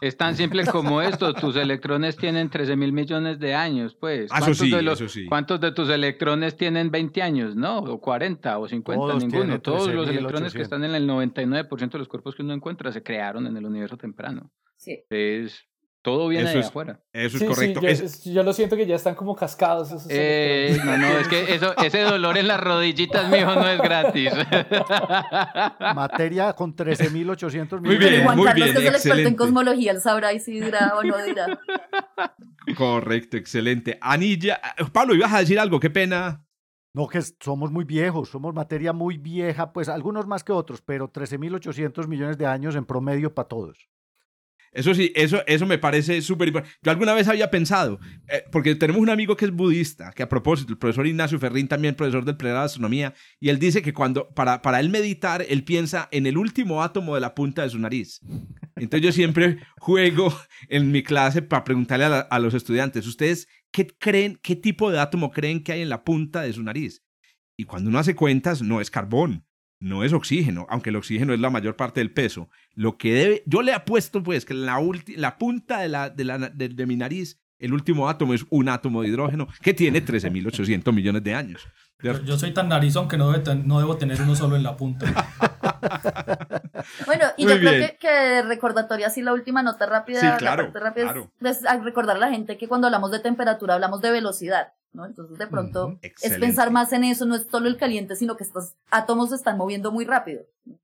Es tan simple como esto, tus electrones tienen 13 mil millones de años, pues. Ah, eso ¿Cuántos sí, de los- eso sí. ¿Cuántos de tus electrones tienen 20 años? No, o 40 o 50, Todos ninguno. Todos los 13.800. electrones que están en el 99% de los cuerpos que uno encuentra se crearon en el universo temprano. Sí. Es, todo viene Eso de es- afuera. Eso es Sí, sí, correcto. yo, Es- es- yo lo siento que ya están como cascados. esos Eh, no, no, es que eso, ese dolor en las rodillitas, mijo, no es gratis. Materia con 13.800 Muy millones. bien, Juan muy Carlos, bien, que es el experto en excelente. cosmología, él sabrá y si dirá o no dirá. Correcto, excelente. Anilla, eh, Pablo, ibas a decir algo, qué pena. No, que somos muy viejos, somos materia muy vieja, pues algunos más que otros, pero 13.800 millones de años en promedio para todos. Eso sí, eso, eso me parece súper. Yo alguna vez había pensado, eh, porque tenemos un amigo que es budista, que a propósito, el profesor Ignacio Ferrín, también profesor del pregrado de astronomía, y él dice que cuando, para, para él meditar, él piensa en el último átomo de la punta de su nariz. Entonces yo siempre juego en mi clase para preguntarle a, a los estudiantes, ¿ustedes qué creen, qué tipo de átomo creen que hay en la punta de su nariz? Y cuando uno hace cuentas, no es carbón, no es oxígeno, aunque el oxígeno es la mayor parte del peso. Lo que debe, yo le apuesto pues que la, la punta de, la, de mi nariz, el último átomo es un átomo de hidrógeno que tiene 13.800 millones de años. Yo, yo soy tan narizón que no, debe ten- no debo tener uno solo en la punta. Bueno, y Muy yo creo que, que recordatoria, así la última nota rápida, Sí, la claro, rápida es- claro. es, a recordar a la gente que cuando hablamos de temperatura hablamos de velocidad, ¿no? Entonces de pronto es excelente. pensar más en eso, no es solo el caliente, sino que estos átomos se están moviendo muy rápido.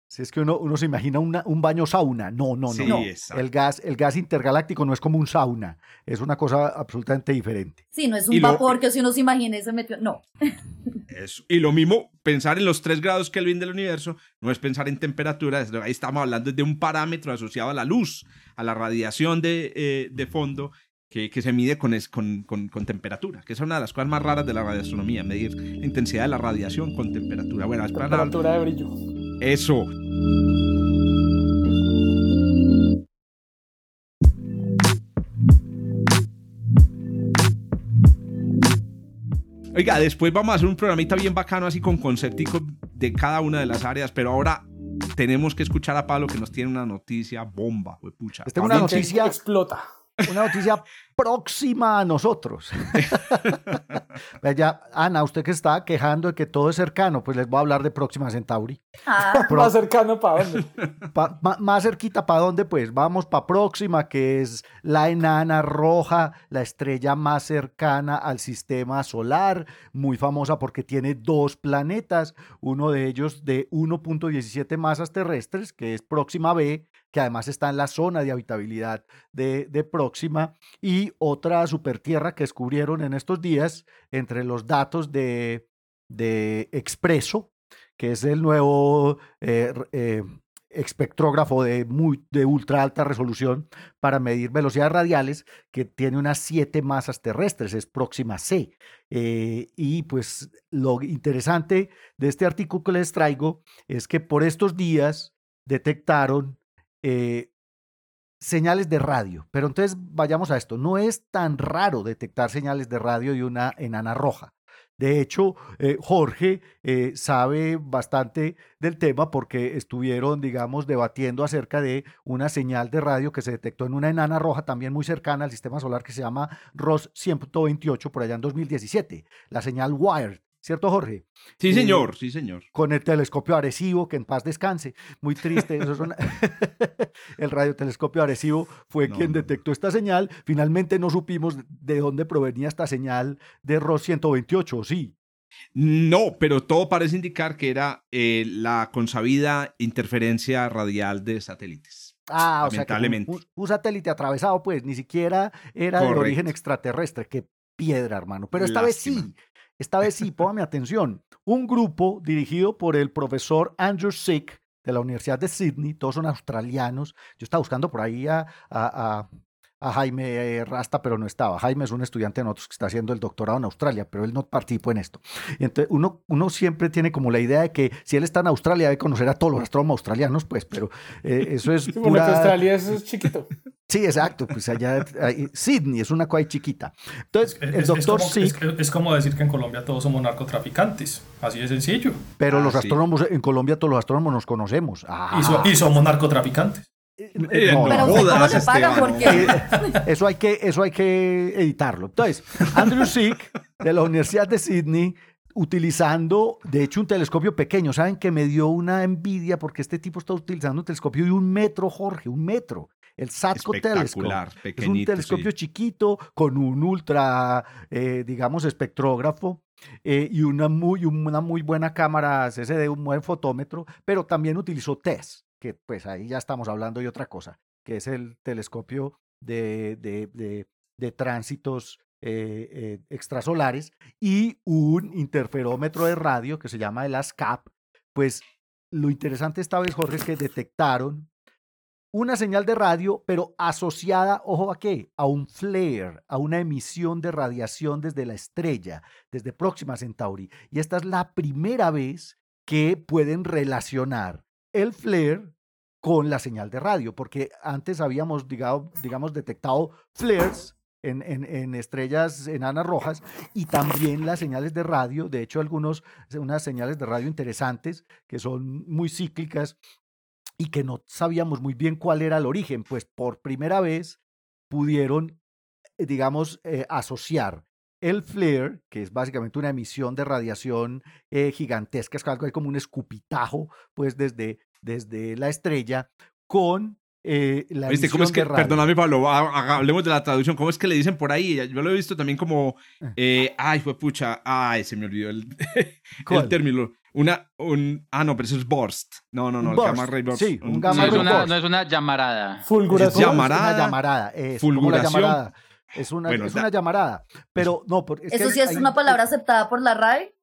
Si es que uno, uno se imagina una- un baño sauna. No, no, no. Sí, no. exacto. El gas, el gas intergaláctico no es como un sauna. Es una cosa absolutamente diferente. Sí, no es Y un lo- vapor que si uno se imagina y se metió, no. Eso. Y lo mismo, pensar en los 3 grados Kelvin del universo no es pensar en temperatura, ahí estamos hablando de un parámetro asociado a la luz, a la radiación de, eh, de fondo que, que se mide con, es- con, con- con temperatura, que es una de las cosas más raras de la radioastronomía, medir la intensidad de la radiación con temperatura. Bueno, es para- Temperatura de brillo. eso. Oiga, después vamos a hacer un programita bien bacano, así con concepticos de cada una de las áreas, pero ahora tenemos que escuchar a Pablo que nos tiene una noticia bomba, pucha. Les tengo una noticia. Explota. Una noticia próxima a nosotros. ya, Ana, usted que está quejando de que todo es cercano, pues les voy a hablar de Próxima Centauri. Ah, Pro- Más cercano para dónde. Pa- más cerquita, ¿para dónde? Pues vamos para Próxima, que es la enana roja, la estrella más cercana al sistema solar, muy famosa porque tiene dos planetas, uno de ellos de 1.17 masas terrestres, que es Próxima B, que además está en la zona de habitabilidad de, de Próxima, y otra supertierra que descubrieron en estos días entre los datos de, de Expreso, que es el nuevo eh, eh, espectrógrafo de, muy, de ultra alta resolución para medir velocidades radiales, que tiene unas siete masas terrestres, es próxima C. Eh, y pues lo interesante de este artículo que les traigo es que por estos días detectaron eh, señales de radio. Pero entonces vayamos a esto. No es tan raro detectar señales de radio de una enana roja. De hecho, eh, Jorge eh, sabe bastante del tema porque estuvieron, digamos, debatiendo acerca de una señal de radio que se detectó en una enana roja también muy cercana al sistema solar que se llama ROS 128 por allá en 2017, la señal WIRED. ¿Cierto, Jorge? Sí, señor, sí, señor. con el telescopio Arecibo, que en paz descanse. Muy triste. eso es una- el radiotelescopio Arecibo fue No, quien no. detectó esta señal. Finalmente no supimos de dónde provenía esta señal de ROS 128, ¿o sí. No, pero todo parece indicar que era eh, la consabida interferencia radial de satélites. Ah, o sea, que un- satélite atravesado, pues ni siquiera era de Correcto. origen extraterrestre. Qué piedra, hermano. Pero esta vez Lástima. sí. Esta vez sí, póngame atención. Un grupo dirigido por el profesor Andrew Sick de la Universidad de Sydney, todos son australianos. Yo estaba buscando por ahí a, a- a- a Jaime Rasta, pero no estaba. Jaime es un estudiante de nosotros que está haciendo el doctorado en Australia, pero él no participó en esto. Y entonces uno, uno siempre tiene como la idea de que si él está en Australia debe conocer a todos los astrónomos australianos, pues, pero eh, eso es Sí, Bueno, pura... Australia es chiquito. Sí, exacto, pues allá, ahí- Sydney es una cuay chiquita. Entonces, Es, el es- es doctor como, Sick, es- es como decir que en Colombia todos somos narcotraficantes. Así de sencillo. pero Ah, los sí. astrónomos, en Colombia todos los astrónomos nos conocemos. Ah, Y, so- y somos narcotraficantes. eh, Eh, no, no Pero no, ¿usted ¿cómo jodas, le pagan? Esteban, Porque Eh, eso hay que eso hay que editarlo. Entonces, Andrew Sick de la Universidad de Sydney utilizando de hecho un telescopio pequeño, saben que me dio una envidia porque este tipo está utilizando un telescopio de un metro, Jorge, un metro, el Satco Telescope. Es un telescopio sí. chiquito con un ultra, eh, digamos, espectrógrafo eh, y una muy, una muy buena cámara CCD, un buen fotómetro, pero también utilizó TESS, que pues ahí ya estamos hablando de otra cosa, que es el telescopio de, de, de- de tránsitos eh, eh, extrasolares y un interferómetro de radio que se llama el ASCAP. Pues lo interesante esta vez, Jorge, es que detectaron una señal de radio, pero asociada, ojo a qué, a un flare, a una emisión de radiación desde la estrella, desde Próxima Centauri. Y esta es la primera vez que pueden relacionar el flare con la señal de radio, porque antes habíamos, digamos, digamos detectado flares en, en- en estrellas enanas rojas y también las señales de radio, de hecho algunos, unas señales de radio interesantes que son muy cíclicas y que no sabíamos muy bien cuál era el origen, pues por primera vez pudieron, eh, digamos, eh, asociar el flare, que es básicamente una emisión de radiación eh, gigantesca, es como un escupitajo, pues desde, desde la estrella, con eh, la ¿Viste cómo es que, de radio. perdóname Pablo, ha- hablemos de la traducción, ¿cómo es que le dicen por ahí? Yo lo he visto también como, Eh. eh, ay, fue pucha, ay, se me olvidó el, el término. Una, un, ah, no, pero eso es burst. No, no, no, el Burst, gamma ray burst. sí, un No gamma es, ray una, burst. no es una llamarada. Fulguración. Es llamarada, Es una llamarada, es como la fulguración. llamarada. Es una, Bueno, es una llamarada, pero no, porque es que eso hay- sí es hay una un- palabra aceptada por la RAE.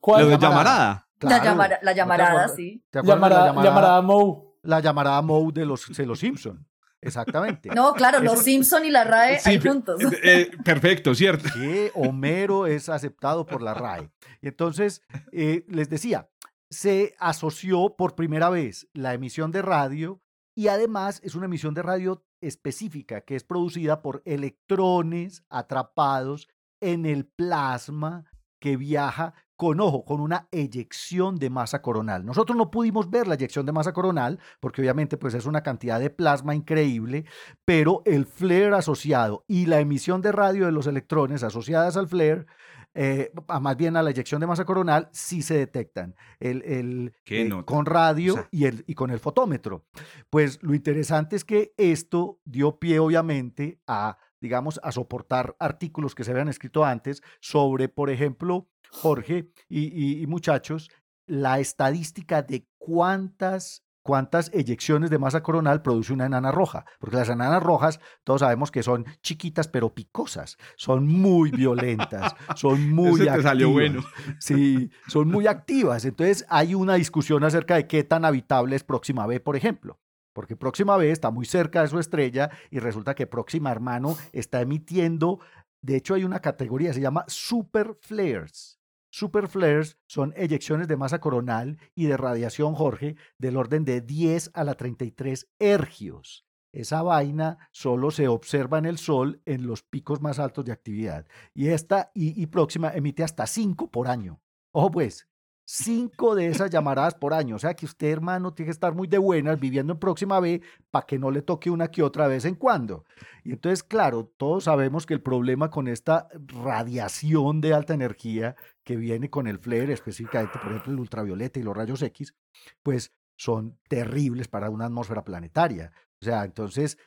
¿Cuál? Lo de llamarada. llamarada. la, Claro, llamara- la ¿no te llamarada, acuerdas? sí. ¿Te acuerdas de Llamarada, la llamarada, llamarada Moe. La llamarada Moe de los, de los Simpson? Exactamente. No, claro, los Eso- Simpson y la RAE Sí, pe- juntos. eh, eh, perfecto, cierto. que Homero es aceptado por la RAE. Y entonces, eh, les decía, se asoció por primera vez la emisión de radio y además es una emisión de radio específica que es producida por electrones atrapados en el plasma que viaja con ojo, con una eyección de masa coronal. Nosotros no pudimos ver la eyección de masa coronal porque obviamente pues es una cantidad de plasma increíble, pero el flare asociado y la emisión de radio de los electrones asociadas al flare, eh, más bien a la eyección de masa coronal, sí se detectan el, el, Qué eh, con radio O sea- y, el, y con el fotómetro. Pues lo interesante es que esto dio pie obviamente a, digamos, a soportar artículos que se habían escrito antes sobre, por ejemplo, Jorge y, y- y muchachos, la estadística de cuántas, cuántas eyecciones de masa coronal produce una enana roja. Porque las enanas rojas, todos sabemos que son chiquitas pero picosas, son muy violentas, son muy activas. salió bueno. Sí, son muy activas. Entonces hay una discusión acerca de qué tan habitable es Próxima B, por ejemplo. Porque Próxima B está muy cerca de su estrella y resulta que Próxima Hermano está emitiendo, de hecho hay una categoría, se llama super flares. Super flares son eyecciones de masa coronal y de radiación, Jorge, del orden de 10 a la 33 ergios. Esa vaina solo se observa en el Sol en los picos más altos de actividad. Y esta y, y próxima emite hasta 5 por año. Ojo pues, 5 de esas llamaradas por año. O sea que usted, hermano, tiene que estar muy de buenas viviendo en próxima B para que no le toque una que otra vez en cuando. Y entonces, claro, todos sabemos que el problema con esta radiación de alta energía que viene con el flare, específicamente, por ejemplo, el ultravioleta y los rayos X, pues son terribles para una atmósfera planetaria. O sea, entonces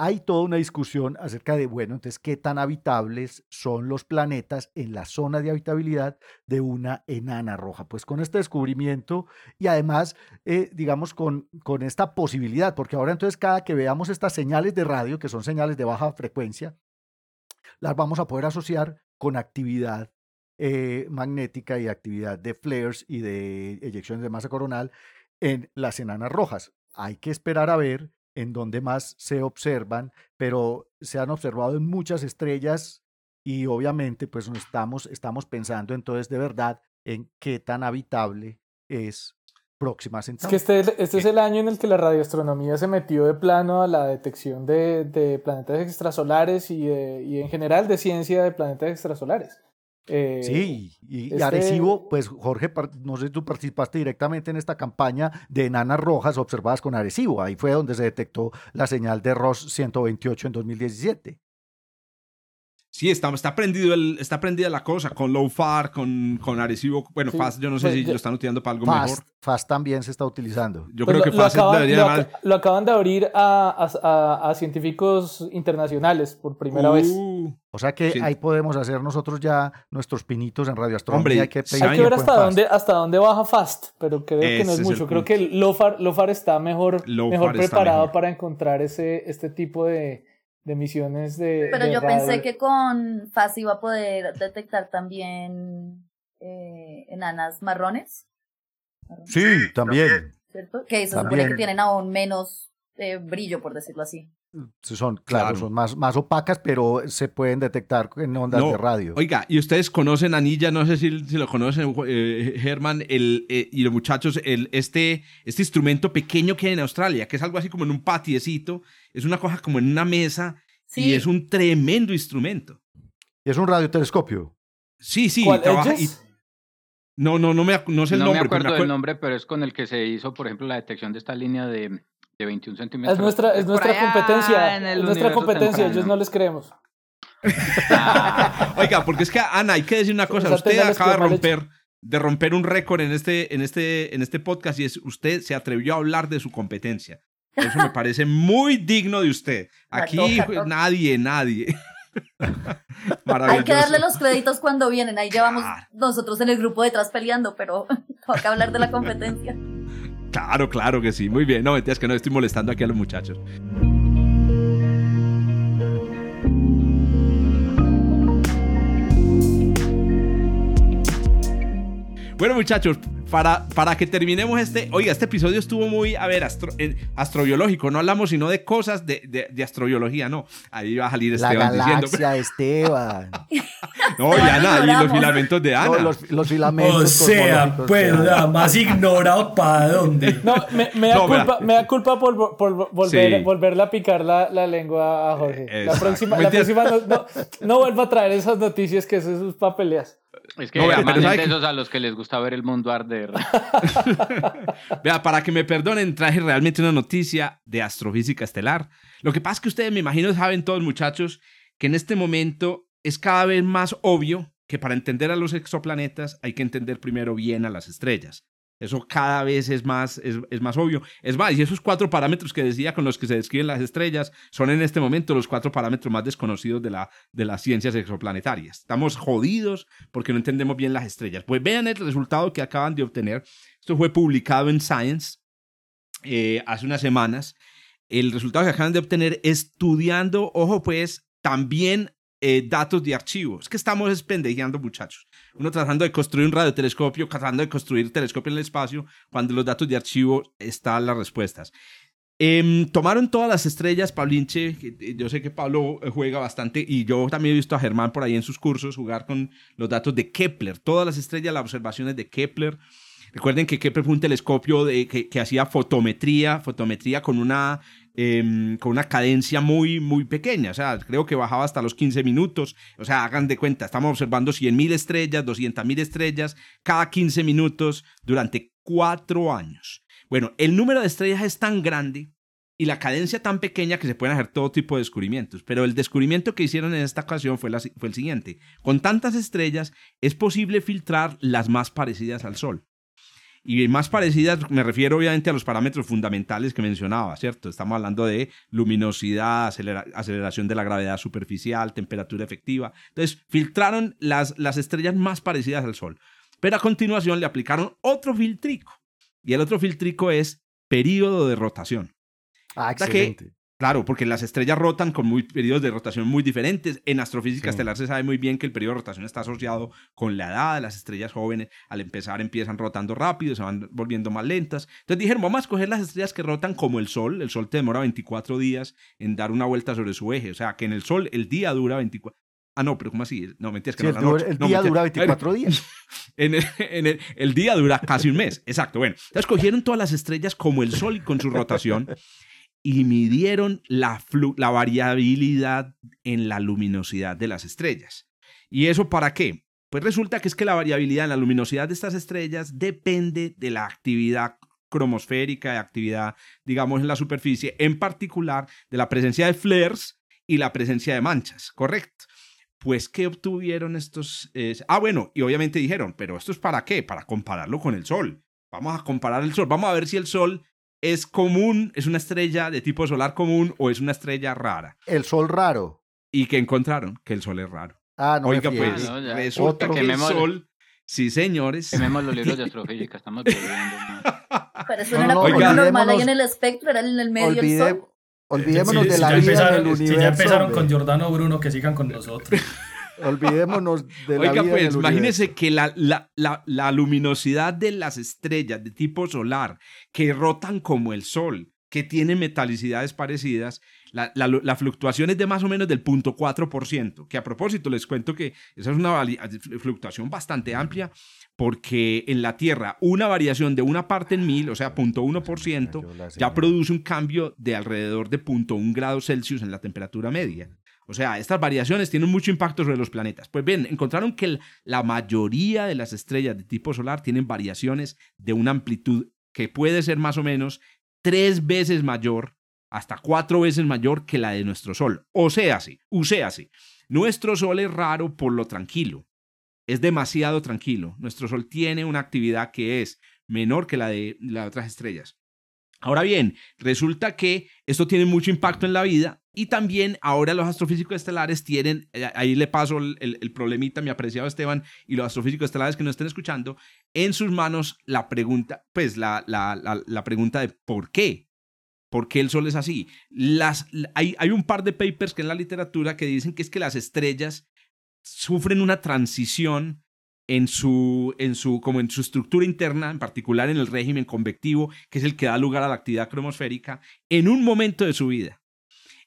hay toda una discusión acerca de, bueno, entonces, qué tan habitables son los planetas en la zona de habitabilidad de una enana roja. Pues con este descubrimiento y además, eh, digamos, con, con esta posibilidad, porque ahora entonces cada que veamos estas señales de radio, que son señales de baja frecuencia, las vamos a poder asociar con actividad eh, magnética y actividad de flares y de eyecciones de masa coronal en las enanas rojas. Hay que esperar a ver en dónde más se observan, pero se han observado en muchas estrellas y obviamente pues no estamos, estamos pensando entonces de verdad en qué tan habitable es próximas Es entonces. que este, este es el año en el que la radioastronomía se metió de plano a la detección de, de planetas extrasolares y, de- y en general de ciencia de planetas extrasolares. Eh, Sí, y, este- Arecibo, pues Jorge, no sé si tú participaste directamente en esta campaña de enanas rojas observadas con Arecibo. Ahí fue donde se detectó la señal de Ross 128 en 2017. Sí, está, está, prendido el, está prendida la cosa con Low Far, con, con Arecibo. Bueno, Sí, Fast, yo no sé pues si lo están utilizando para algo Fast, mejor. Fast también se está utilizando. Yo Pues creo lo- que lo Fast acaban, debería lo llamar- lo acaban de abrir a, a- a- a científicos internacionales por primera vez. Uh, O sea que Sí. ahí podemos hacer nosotros ya nuestros pinitos en radioastronomía. Hombre, hay que Hay que ver hasta Fast. dónde, hasta dónde baja Fast, pero creo que no es es mucho. Creo punto. que Lofar, Lofar está mejor, Lofar mejor está preparado mejor. para encontrar ese, este tipo de, de misiones de. Pero de yo pensé que con FAS iba a poder detectar también eh, enanas marrones, Sí, también. ¿cierto? Que se supone que tienen aún menos eh, brillo, por decirlo así. Sí, Son, claro, Claro. son más, más opacas, pero se pueden detectar en ondas No, de radio. Oiga, y ustedes conocen Anilla, no sé si, si lo conocen, eh, Germán, el, eh, y los muchachos, el, este, este instrumento pequeño que hay en Australia, que es algo así como en un patiecito, es una cosa como en una mesa, y es un tremendo instrumento. Es un radiotelescopio. Sí, sí, ¿Cuál, trabaja y- Edges? no, no, no me, no sé el no nombre, me pero acuerdo me del nombre, pero es con el que se hizo, por ejemplo, la detección de esta línea de, de 21 centímetros. Es nuestra, es nuestra competencia. en Es nuestra competencia. Ellos temprano. no les creemos. Ah, Oiga, porque es que Ana, hay que decir una cosa, Esa usted acaba de romper, de romper un récord en este, en este, en este podcast y es usted se atrevió a hablar de su competencia. Eso me parece muy digno de usted. Aquí nadie, nadie. Hay que darle los créditos cuando vienen. Ahí llevamos nosotros en el grupo detrás peleando, pero toca hablar de la competencia. Claro, claro que sí. Muy bien. No, mentiras que no estoy molestando aquí a los muchachos. Bueno, muchachos, para, para que terminemos este. Oiga, este episodio estuvo muy, a ver, astro- eh, astrobiológico. No hablamos sino de cosas de, de, de astrobiología, no. Ahí va a salir La Esteban diciendo. galaxia, Esteban. No, y Esteban, Ana, y los filamentos de Ana. No, los, los filamentos. O sea, pues, claro. nada más ignorado para dónde. No, me, me da, No, culpa, me da culpa por, por volver, Sí. volverle a picar la, la lengua a Jorge. La próxima, la próxima no, no, no vuelva a traer esas noticias que es sus papeleas. es que No, vea, es que- esos a los que les gusta ver el mundo arder. Vea, para que me perdonen, traje realmente una noticia de astrofísica estelar. Lo que pasa es que ustedes, me imagino, saben todos, muchachos, que en este momento es cada vez más obvio que para entender a los exoplanetas hay que entender primero bien a las estrellas. Eso cada vez es más, es, es más obvio. Es más, y esos cuatro parámetros que decía con los que se describen las estrellas son en este momento los cuatro parámetros más desconocidos de, la, de las ciencias exoplanetarias. Estamos jodidos porque no entendemos bien las estrellas. Pues vean el resultado que acaban de obtener. Esto fue publicado en Science eh, hace unas semanas. El resultado que acaban de obtener estudiando, ojo pues, también eh, datos de archivos. Es que estamos espendejeando, muchachos. Uno tratando de construir un radiotelescopio, tratando de construir telescopio en el espacio, cuando los datos de archivo están las respuestas. Em, tomaron todas las estrellas, Pablinche, eh, yo sé que Pablo eh, juega bastante y yo también he visto a Germán por ahí en sus cursos jugar con los datos de Kepler, todas las estrellas, las observaciones de Kepler. Recuerden que Kepler fue un telescopio de, que, que hacía fotometría, fotometría con una, em, con una cadencia muy, muy pequeña. O sea, creo que bajaba hasta los 15 minutos. O sea, hagan de cuenta, estamos observando 100.000 estrellas, 200.000 estrellas cada 15 minutos durante cuatro años. Bueno, el número de estrellas es tan grande y la cadencia tan pequeña que se pueden hacer todo tipo de descubrimientos. Pero el descubrimiento que hicieron en esta ocasión fue, el siguiente. Con tantas estrellas es posible filtrar las más parecidas al Sol. Y más parecidas me refiero obviamente a los parámetros fundamentales que mencionaba, ¿cierto? Estamos hablando de luminosidad, acelera- aceleración de la gravedad superficial, temperatura efectiva. Entonces, filtraron las, las estrellas más parecidas al Sol. Pero a continuación le aplicaron otro filtrico. Y el otro filtrico es periodo de rotación. Ah, que- excelente. Claro, porque las estrellas rotan con muy, periodos de rotación muy diferentes. En astrofísica Sí. estelar se sabe muy bien que el periodo de rotación está asociado con la edad las estrellas jóvenes. Al empezar empiezan rotando rápido, se van volviendo más lentas. Entonces dijeron, vamos a escoger las estrellas que rotan como el Sol. El Sol te demora 24 días en dar una vuelta sobre su eje. O sea, que en el Sol el día dura 24, Ah, no, pero ¿cómo así? No, mentiras que Sí, no, el, noche. el No, día mentira. dura 24 días. En el, en el- el día dura casi un mes. Exacto. Bueno, entonces cogieron todas las estrellas como el Sol y con su rotación y midieron la, la variabilidad en la luminosidad de las estrellas. ¿Y eso para qué? Pues resulta que es que la variabilidad en la luminosidad de estas estrellas depende de la actividad cromosférica, de actividad, digamos, en la superficie, en particular de la presencia de flares y la presencia de manchas, ¿correcto? Pues, ¿qué obtuvieron estos? eh, ah, bueno, y obviamente dijeron, pero ¿esto es para qué? Para compararlo con el Sol. Vamos a comparar el Sol. Vamos a ver si el Sol es común, es una estrella de tipo solar común o es una estrella rara. El sol raro. ¿Y qué encontraron? Que el Sol es raro. Ah, no Oiga, me pues. Ah, no, ya. resulta Otro. que el Sol, sí, señores. Quememos los libros de astrofísica, estamos perdiendo. ¿no? Pero eso No, era no, como oiga. normal ahí olvidémonos- en el espectro, era en el medio Olvide- sol. olvidémonos Si- de si la ya vida empezaron- en el si universo. ya empezaron hombre. con Giordano Bruno, que sigan con nosotros. Olvidémonos de la Oiga, vida pues, imagínese que la, la, la, la luminosidad de las estrellas de tipo solar que rotan como el Sol, que tienen metalicidades parecidas, la, la, la fluctuación es de más o menos del 0.4%, que a propósito les cuento que esa es una fluctuación bastante amplia, porque en la Tierra una variación de una parte en mil, o sea, 0.1%, Yo la ya produce un cambio de alrededor de 0.1 grados Celsius en la temperatura media. O sea, estas variaciones tienen mucho impacto sobre los planetas. Pues bien, encontraron que la mayoría de las estrellas de tipo solar tienen variaciones de una amplitud que puede ser más o menos tres veces mayor, hasta cuatro veces mayor que la de nuestro Sol. O sea, sí, o sea, sí. Nuestro Sol es raro por lo tranquilo. Es demasiado tranquilo. Nuestro Sol tiene una actividad que es menor que la de las otras estrellas. Ahora bien, resulta que esto tiene mucho impacto en la vida y también ahora los astrofísicos estelares tienen, eh, ahí le paso el, el- problemita, mi apreciado Esteban, y los astrofísicos estelares que nos estén escuchando, en sus manos la pregunta, pues la, la, la, la pregunta de por qué. ¿Por qué el Sol es así? Las, hay, hay un par de papers que en la literatura que dicen que es que las estrellas sufren una transición en su, en su, como en su estructura interna, en particular en el régimen convectivo, que es el que da lugar a la actividad cromosférica, en un momento de su vida.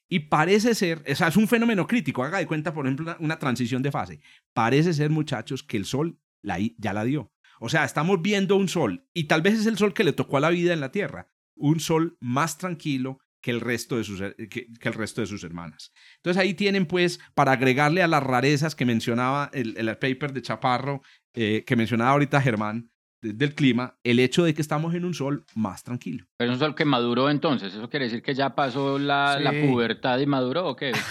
Y parece ser, o sea, es un fenómeno crítico, haga de cuenta, por ejemplo, una, transición de fase. Parece ser, muchachos, que el Sol la, ya la dio. O sea, estamos viendo un Sol, y tal vez es el Sol que le tocó a la vida en la Tierra, un Sol más tranquilo que el resto de sus, que, que el resto de sus hermanas. Entonces ahí tienen pues, para agregarle a las rarezas que mencionaba el, el paper de Chaparro, eh, que mencionaba ahorita Germán, de- del clima, el hecho de que estamos en un sol más tranquilo. Pero es un sol que maduró entonces. ¿Eso quiere decir que ya pasó la, la pubertad y maduró o qué?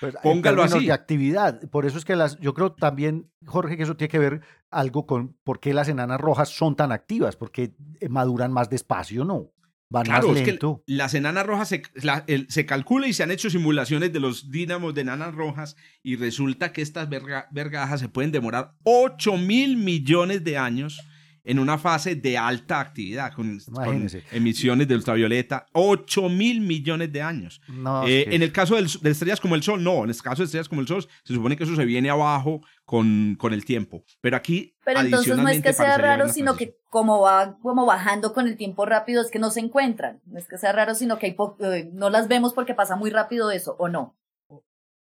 Pues, Póngalo así. de actividad. Por eso es que las, yo creo también, Jorge, que eso tiene que ver algo con por qué las enanas rojas son tan activas, porque eh, maduran más despacio, ¿no? Van Claro, más es que las enanas rojas se, la- el- se calcula y se han hecho simulaciones de los dínamos de enanas rojas y resulta que estas verga- vergajas se pueden demorar 8 mil millones de años en una fase de alta actividad, con, con emisiones de ultravioleta, 8 mil millones de años. No, es Eh, que- En el caso del- de estrellas como el Sol, no. En el caso de estrellas como el Sol, se supone que eso se viene abajo con, con el tiempo. Pero aquí. Pero entonces no es que sea raro, sino que como va como bajando con el tiempo rápido es que no se encuentran. No es que sea raro, sino que hay po- eh, no las vemos porque pasa muy rápido eso, ¿o no?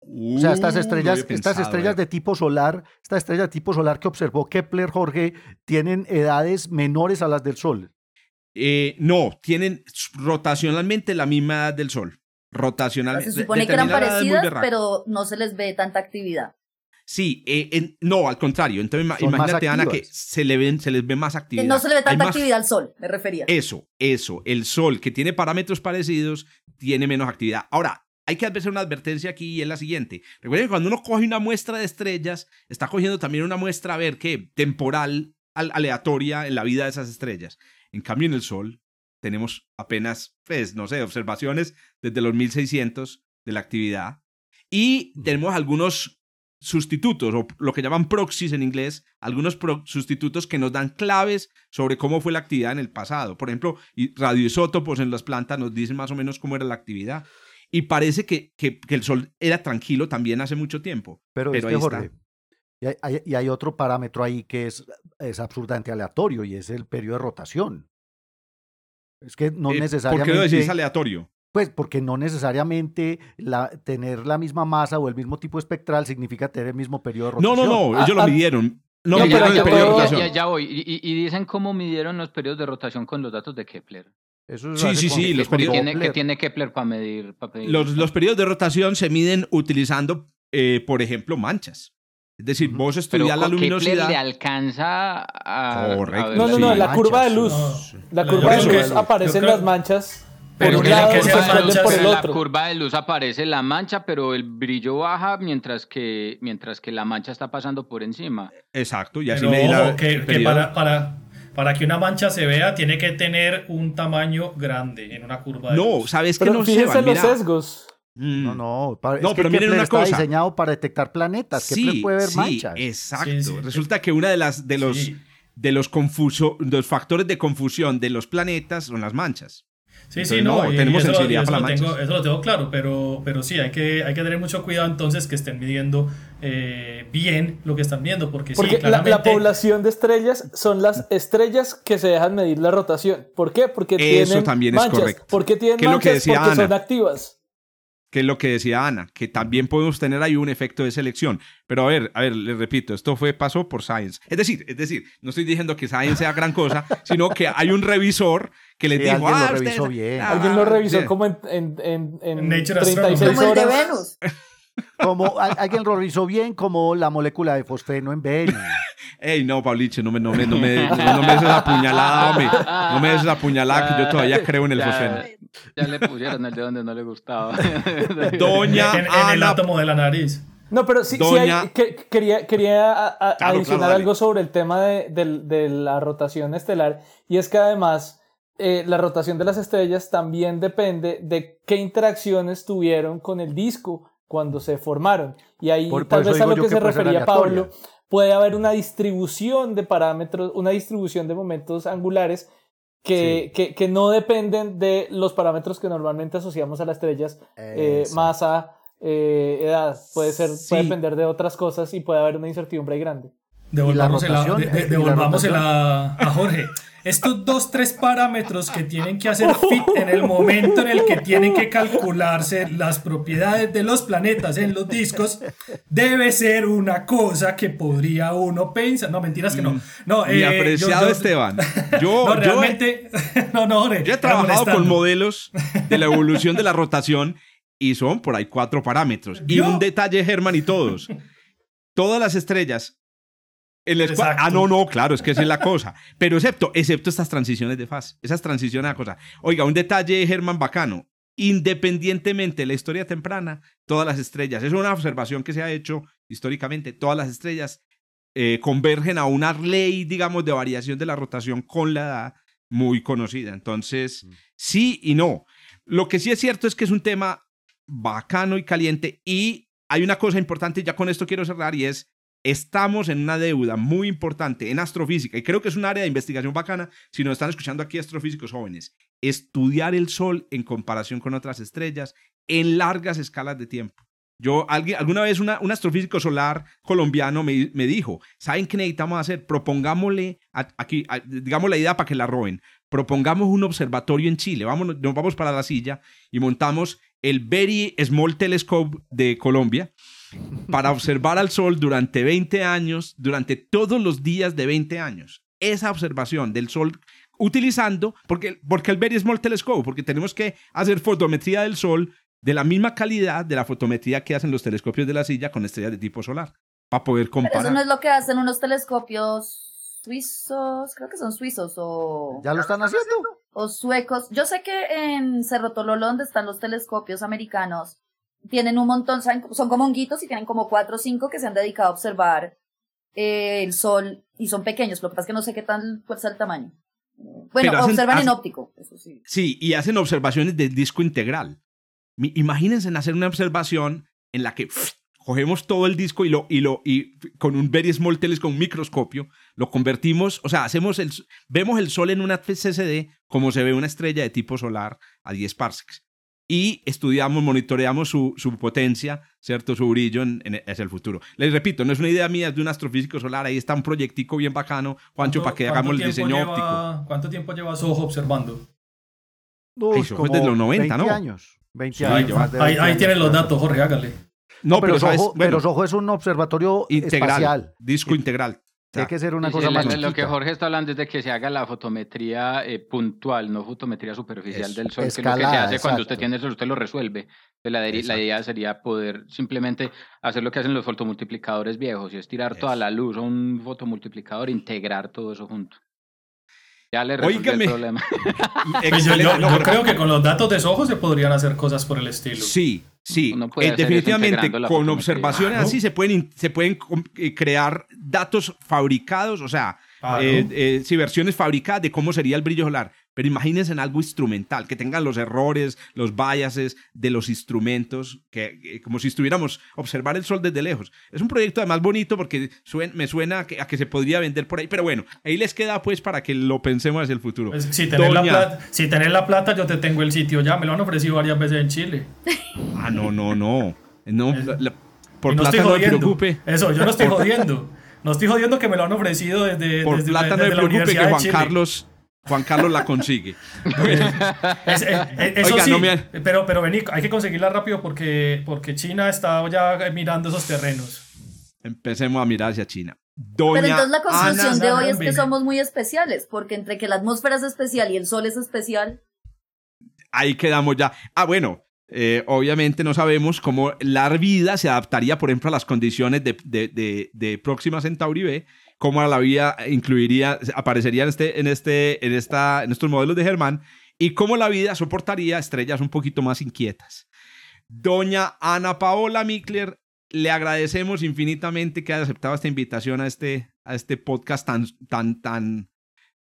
O sea, estas Uh, no estrellas, había estas pensado, estrellas eh. de tipo solar, estas estrellas de tipo solar que observó Kepler, Jorge, tienen edades menores a las del Sol. Eh, no, tienen rotacionalmente la misma edad del Sol. Rotacionalmente. se supone que eran parecidas, pero no se les ve tanta actividad. Sí, eh, en- no, al contrario. Entonces, Son imagínate, Ana, que se, le ven, se les ve más Que actividad. no se le ve tanta más- actividad al sol, me refería. Eso, eso. El Sol, que tiene parámetros parecidos, tiene menos actividad. Ahora, hay que hacer una advertencia aquí y es la siguiente. Recuerden que cuando uno coge una muestra de estrellas, está cogiendo también una muestra, a ver, qué, temporal, al- aleatoria en la vida de esas estrellas. En cambio, en el Sol tenemos apenas, pues, no sé, observaciones desde los 1600 de la actividad. Y tenemos algunos sustitutos, o lo que llaman proxies en inglés, algunos sustitutos que nos dan claves sobre cómo fue la actividad en el pasado. Por ejemplo, radioisótopos en las plantas nos dicen más o menos cómo era la actividad. Y parece que, que- que el Sol era tranquilo también hace mucho tiempo. Pero, Pero es ahí que, está. Jorge, y hay, hay- y hay otro parámetro ahí que es, es absurdamente aleatorio y es el periodo de rotación. Es que no Eh, necesariamente. ¿Por qué lo decís aleatorio? Pues porque no necesariamente la, tener la misma masa o el mismo tipo espectral significa tener el mismo periodo de No, rotación. no, no, ellos lo Ah, ah, midieron. No Ya, midieron ya, el ya, periodo de rotación. ya, ya voy. Y dicen cómo midieron los periodos de rotación con los datos de Kepler. Eso Sí, hace sí, sí, con los ¿Qué periodos- tiene, qué tiene Kepler para medir? para medir Los, los periodos de rotación se miden utilizando, eh, por ejemplo, manchas. Es decir, Ujú. vos Pero estudias la con Kepler luminosidad. le alcanza a... Correcto, a No, no, Sí, no, en la manchas. curva de luz. No, La curva de luz aparecen creo- las manchas por Pero un que- lado que se manchas por el en la otro. curva de luz aparece la mancha, pero el brillo baja mientras que, mientras que la mancha está pasando por encima. Exacto, y así Pero la- ojo, que, que para, para, para que una mancha se vea tiene que tener un tamaño grande en una curva de No, luz. ¿sabes qué Pero no, fíjense en los Mira. sesgos. Mm. No, no, pa- No, es que pero miren Kepler una está cosa. diseñado para detectar planetas. Kepler puede ver sí, manchas. exacto. Sí, sí. Resulta que una de las de los Sí. de los confuso, de los factores de confusión de los planetas son las manchas. Sí, sí, no, no, y- tenemos eso, lo- sensibilidad y eso para lo las tengo, manchas. eso lo tengo claro, pero, pero sí, hay que, hay que tener mucho cuidado entonces que estén midiendo eh, bien lo que están viendo, porque, Porque sí, la, la claramente... población de estrellas son las estrellas que se dejan medir la rotación. ¿Por qué? Porque Eso tienen también es manchas. correcto. ¿Por qué tienen es lo que manchas? decía Porque son activas. Que es lo que decía Ana, que también podemos tener ahí un efecto de selección. Pero a ver, a ver, les repito, esto fue pasó por Science. Es decir, es decir, no estoy diciendo que Science sea gran cosa, sino que hay un revisor que les Sí, dijo, alguien lo ah, revisó ustedes- bien. ah, Alguien lo revisó sí. como en, en, en, en Nature 36 Como el de horas. Venus. Como a- alguien lo revisó bien como la molécula de fosfeno en Venus. Ey, no, Pauliche, no me, no me, no me, no, no me des esa puñalada, hombre. No me des esa puñalada que yo todavía creo en el Ya- fosfeno. Ya le pusieron el de donde no le gustaba. Doña en, en el Ana átomo de la nariz. No, pero sí, sí Doña- hay- que- quería, quería a- a- Claro, adicionar claro, algo sobre el tema de la rotación estelar y es que además eh, la rotación de las estrellas también depende de qué interacciones tuvieron con el disco cuando se formaron. Y ahí Por- tal vez a lo que que se puede ser refería. Pablo, puede haber una distribución de parámetros, una distribución de momentos angulares que, que, que no dependen de los parámetros que normalmente asociamos a las estrellas, eh, masa, eh, edad, puede ser, puede depender de otras cosas y puede haber una incertidumbre ahí grande. ¿Y Devolvámosela, la de- de- la a Jorge. Estos dos, tres parámetros que tienen que hacer fit en el momento en el que tienen que calcularse las propiedades de los planetas en los discos, debe ser una cosa que podría uno pensar. No, mentiras que no. No, Mi eh, apreciado yo- yo- Esteban. Yo, No, yo- realmente. No, no, Jorge. Yo he trabajado con modelos de la evolución de la rotación y son por ahí cuatro parámetros. Y un detalle, Germán, y todos. Todas las estrellas. El escua- Exacto. ah, no, no, claro, es que esa es la cosa. Pero excepto, excepto estas transiciones de fase. Esas transiciones a cosa. Oiga, un detalle, Germán, bacano. Independientemente de la historia temprana, todas las estrellas, es una observación que se ha hecho históricamente, todas las estrellas eh, convergen a una ley, digamos, de variación de la rotación con la edad muy conocida. Entonces, sí y no. Lo que sí es cierto es que es un tema bacano y caliente y hay una cosa importante, y ya con esto quiero cerrar, y es, estamos en una deuda muy importante en astrofísica, y creo que es un área de investigación bacana, si nos están escuchando aquí astrofísicos jóvenes, estudiar el Sol en comparación con otras estrellas en largas escalas de tiempo. Yo, alguna vez un astrofísico solar colombiano me, dijo, ¿saben qué necesitamos hacer? Propongámosle, aquí, digamos la idea para que la roben, propongamos un observatorio en Chile, Vámonos, nos vamos para la silla y montamos el Very Small Telescope de Colombia para observar al Sol durante 20 años, durante todos los días de 20 años. Esa observación del Sol utilizando, porque, porque el Very Small Telescope, porque tenemos que hacer fotometría del Sol de la misma calidad de la fotometría que hacen los telescopios de la silla con estrellas de tipo solar, para poder Pero eso comparar. no es lo que hacen unos telescopios suizos, creo que son suizos o, ¿Ya lo están haciendo? o suecos. Yo sé que en Cerro Tololo, donde están los telescopios americanos, tienen un montón, ¿saben? son como honguitos y tienen como cuatro o cinco que se han dedicado a observar eh, el sol y son pequeños. Lo que pasa es que no sé qué tan fuerza el tamaño. Bueno, hacen- observan en óptico, eso sí. Sí, y hacen observaciones del disco integral. Imagínense en hacer una observación en la que pff, cogemos todo el disco y lo y lo y con un very small telescope, un microscopio, lo convertimos, o sea, hacemos el vemos el sol en una CCD como se ve una estrella de tipo solar a 10 parsecs. Y estudiamos, monitoreamos su, su potencia, ¿cierto? Su brillo en, en- hacia el futuro. Les repito, no es una idea mía, es de un astrofísico solar. Ahí está un proyectico bien bacano, Juancho, ¿Cuánto- para que hagamos el tiempo diseño lleva- óptico. ¿Cuánto tiempo lleva Soho observando? Uy, eso fue desde los 90, 20 ¿no? años. 20 Sí, años. más de ahí 20 ahí años. tienen los datos, Jorge, hágale. No, pero, pero, sabes, Soho, bueno, pero Soho es un observatorio integral, espacial. disco integral. Tiene que ser una Sí, sí, cosa lo- más lo, que. Jorge está hablando es de que se haga la fotometría eh, puntual, no fotometría superficial del sol, que es lo que se Escalada, hace cuando usted tiene el sol, usted lo resuelve. Entonces, la, de- la Exacto. idea sería poder simplemente hacer lo que hacen los fotomultiplicadores viejos, y es tirar toda la luz a un fotomultiplicador e integrar todo eso junto. Ya le resolví Óigame. el problema. Pues yo, creo que con los datos de Soho se podrían hacer cosas por el estilo. Sí, sí. Eh, definitivamente con observaciones así se pueden, se pueden eh, crear datos fabricados, o sea, Claro. eh, eh, sí, versiones fabricadas de cómo sería el brillo solar. Pero imagínense en algo instrumental, que tengan los errores, los biases de los instrumentos, que, que como si estuviéramos observar el sol desde lejos. Es un proyecto además bonito porque suen- me suena a que, a que se podría vender por ahí. Pero bueno, ahí les queda pues para que lo pensemos hacia el futuro. Pues, si, tenés la Doña- plata, si tenés la plata, yo te tengo el sitio ya. Me lo han ofrecido varias veces en Chile. Ah, no, no, no. No, la- la- por no plata no jodiendo. preocupe. Eso, yo no estoy jodiendo. No estoy jodiendo que me lo han ofrecido desde, Por desde, plata no desde me la Universidad que de Juan Chile. Carlos, Juan Carlos la consigue. Es- eh, eh, eso sí, no me- pero, pero vení, hay que conseguirla rápido porque, porque China está ya mirando esos terrenos. Empecemos a mirar hacia China. Doña Pero entonces la conclusión de hoy es que somos muy especiales, porque entre que la atmósfera es especial y el sol es especial, Ahí quedamos ya. Ah, bueno, eh, obviamente no sabemos cómo la vida se adaptaría, por ejemplo, a las condiciones de, de, de, de Próxima Centauri B, cómo la vida incluiría, aparecería en, este, en, este, en, esta, en estos modelos de Germán, y cómo la vida soportaría estrellas un poquito más inquietas. Doña Ana Paola Mikler, le agradecemos infinitamente que haya aceptado esta invitación a este, a este podcast tan, tan, tan,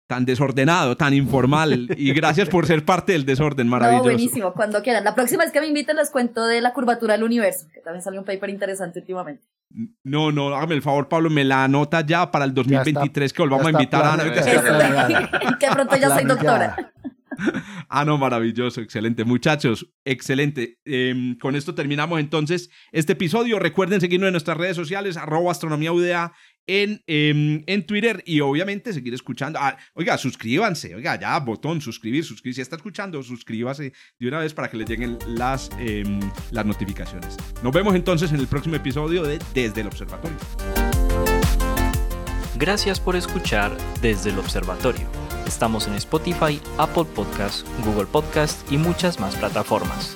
tan desordenado, tan informal. Y gracias por ser parte del desorden no, maravilloso. buenísimo, cuando quieran. La próxima vez que me inviten les cuento de la curvatura del universo, que también salió un paper interesante últimamente. No, no, hágame el favor, Pablo, me la anota ya para el 2023 que volvamos a invitar a Ana. planeada. que pronto ya soy doctora. Ah, no, maravilloso, excelente. Muchachos, excelente. Em, con esto terminamos entonces este episodio. Recuerden seguirnos en nuestras redes sociales, arroba astronomía UDA en, em, en Twitter y obviamente seguir escuchando. Ah, oiga, suscríbanse, oiga, ya, botón, suscribir, suscribir. Si está escuchando, suscríbase de una vez para que les lleguen las, em, las notificaciones. Nos vemos entonces en el próximo episodio de Desde el Observatorio. Gracias por escuchar desde el observatorio. Estamos en Spotify, Apple Podcast, Google Podcast y muchas más plataformas.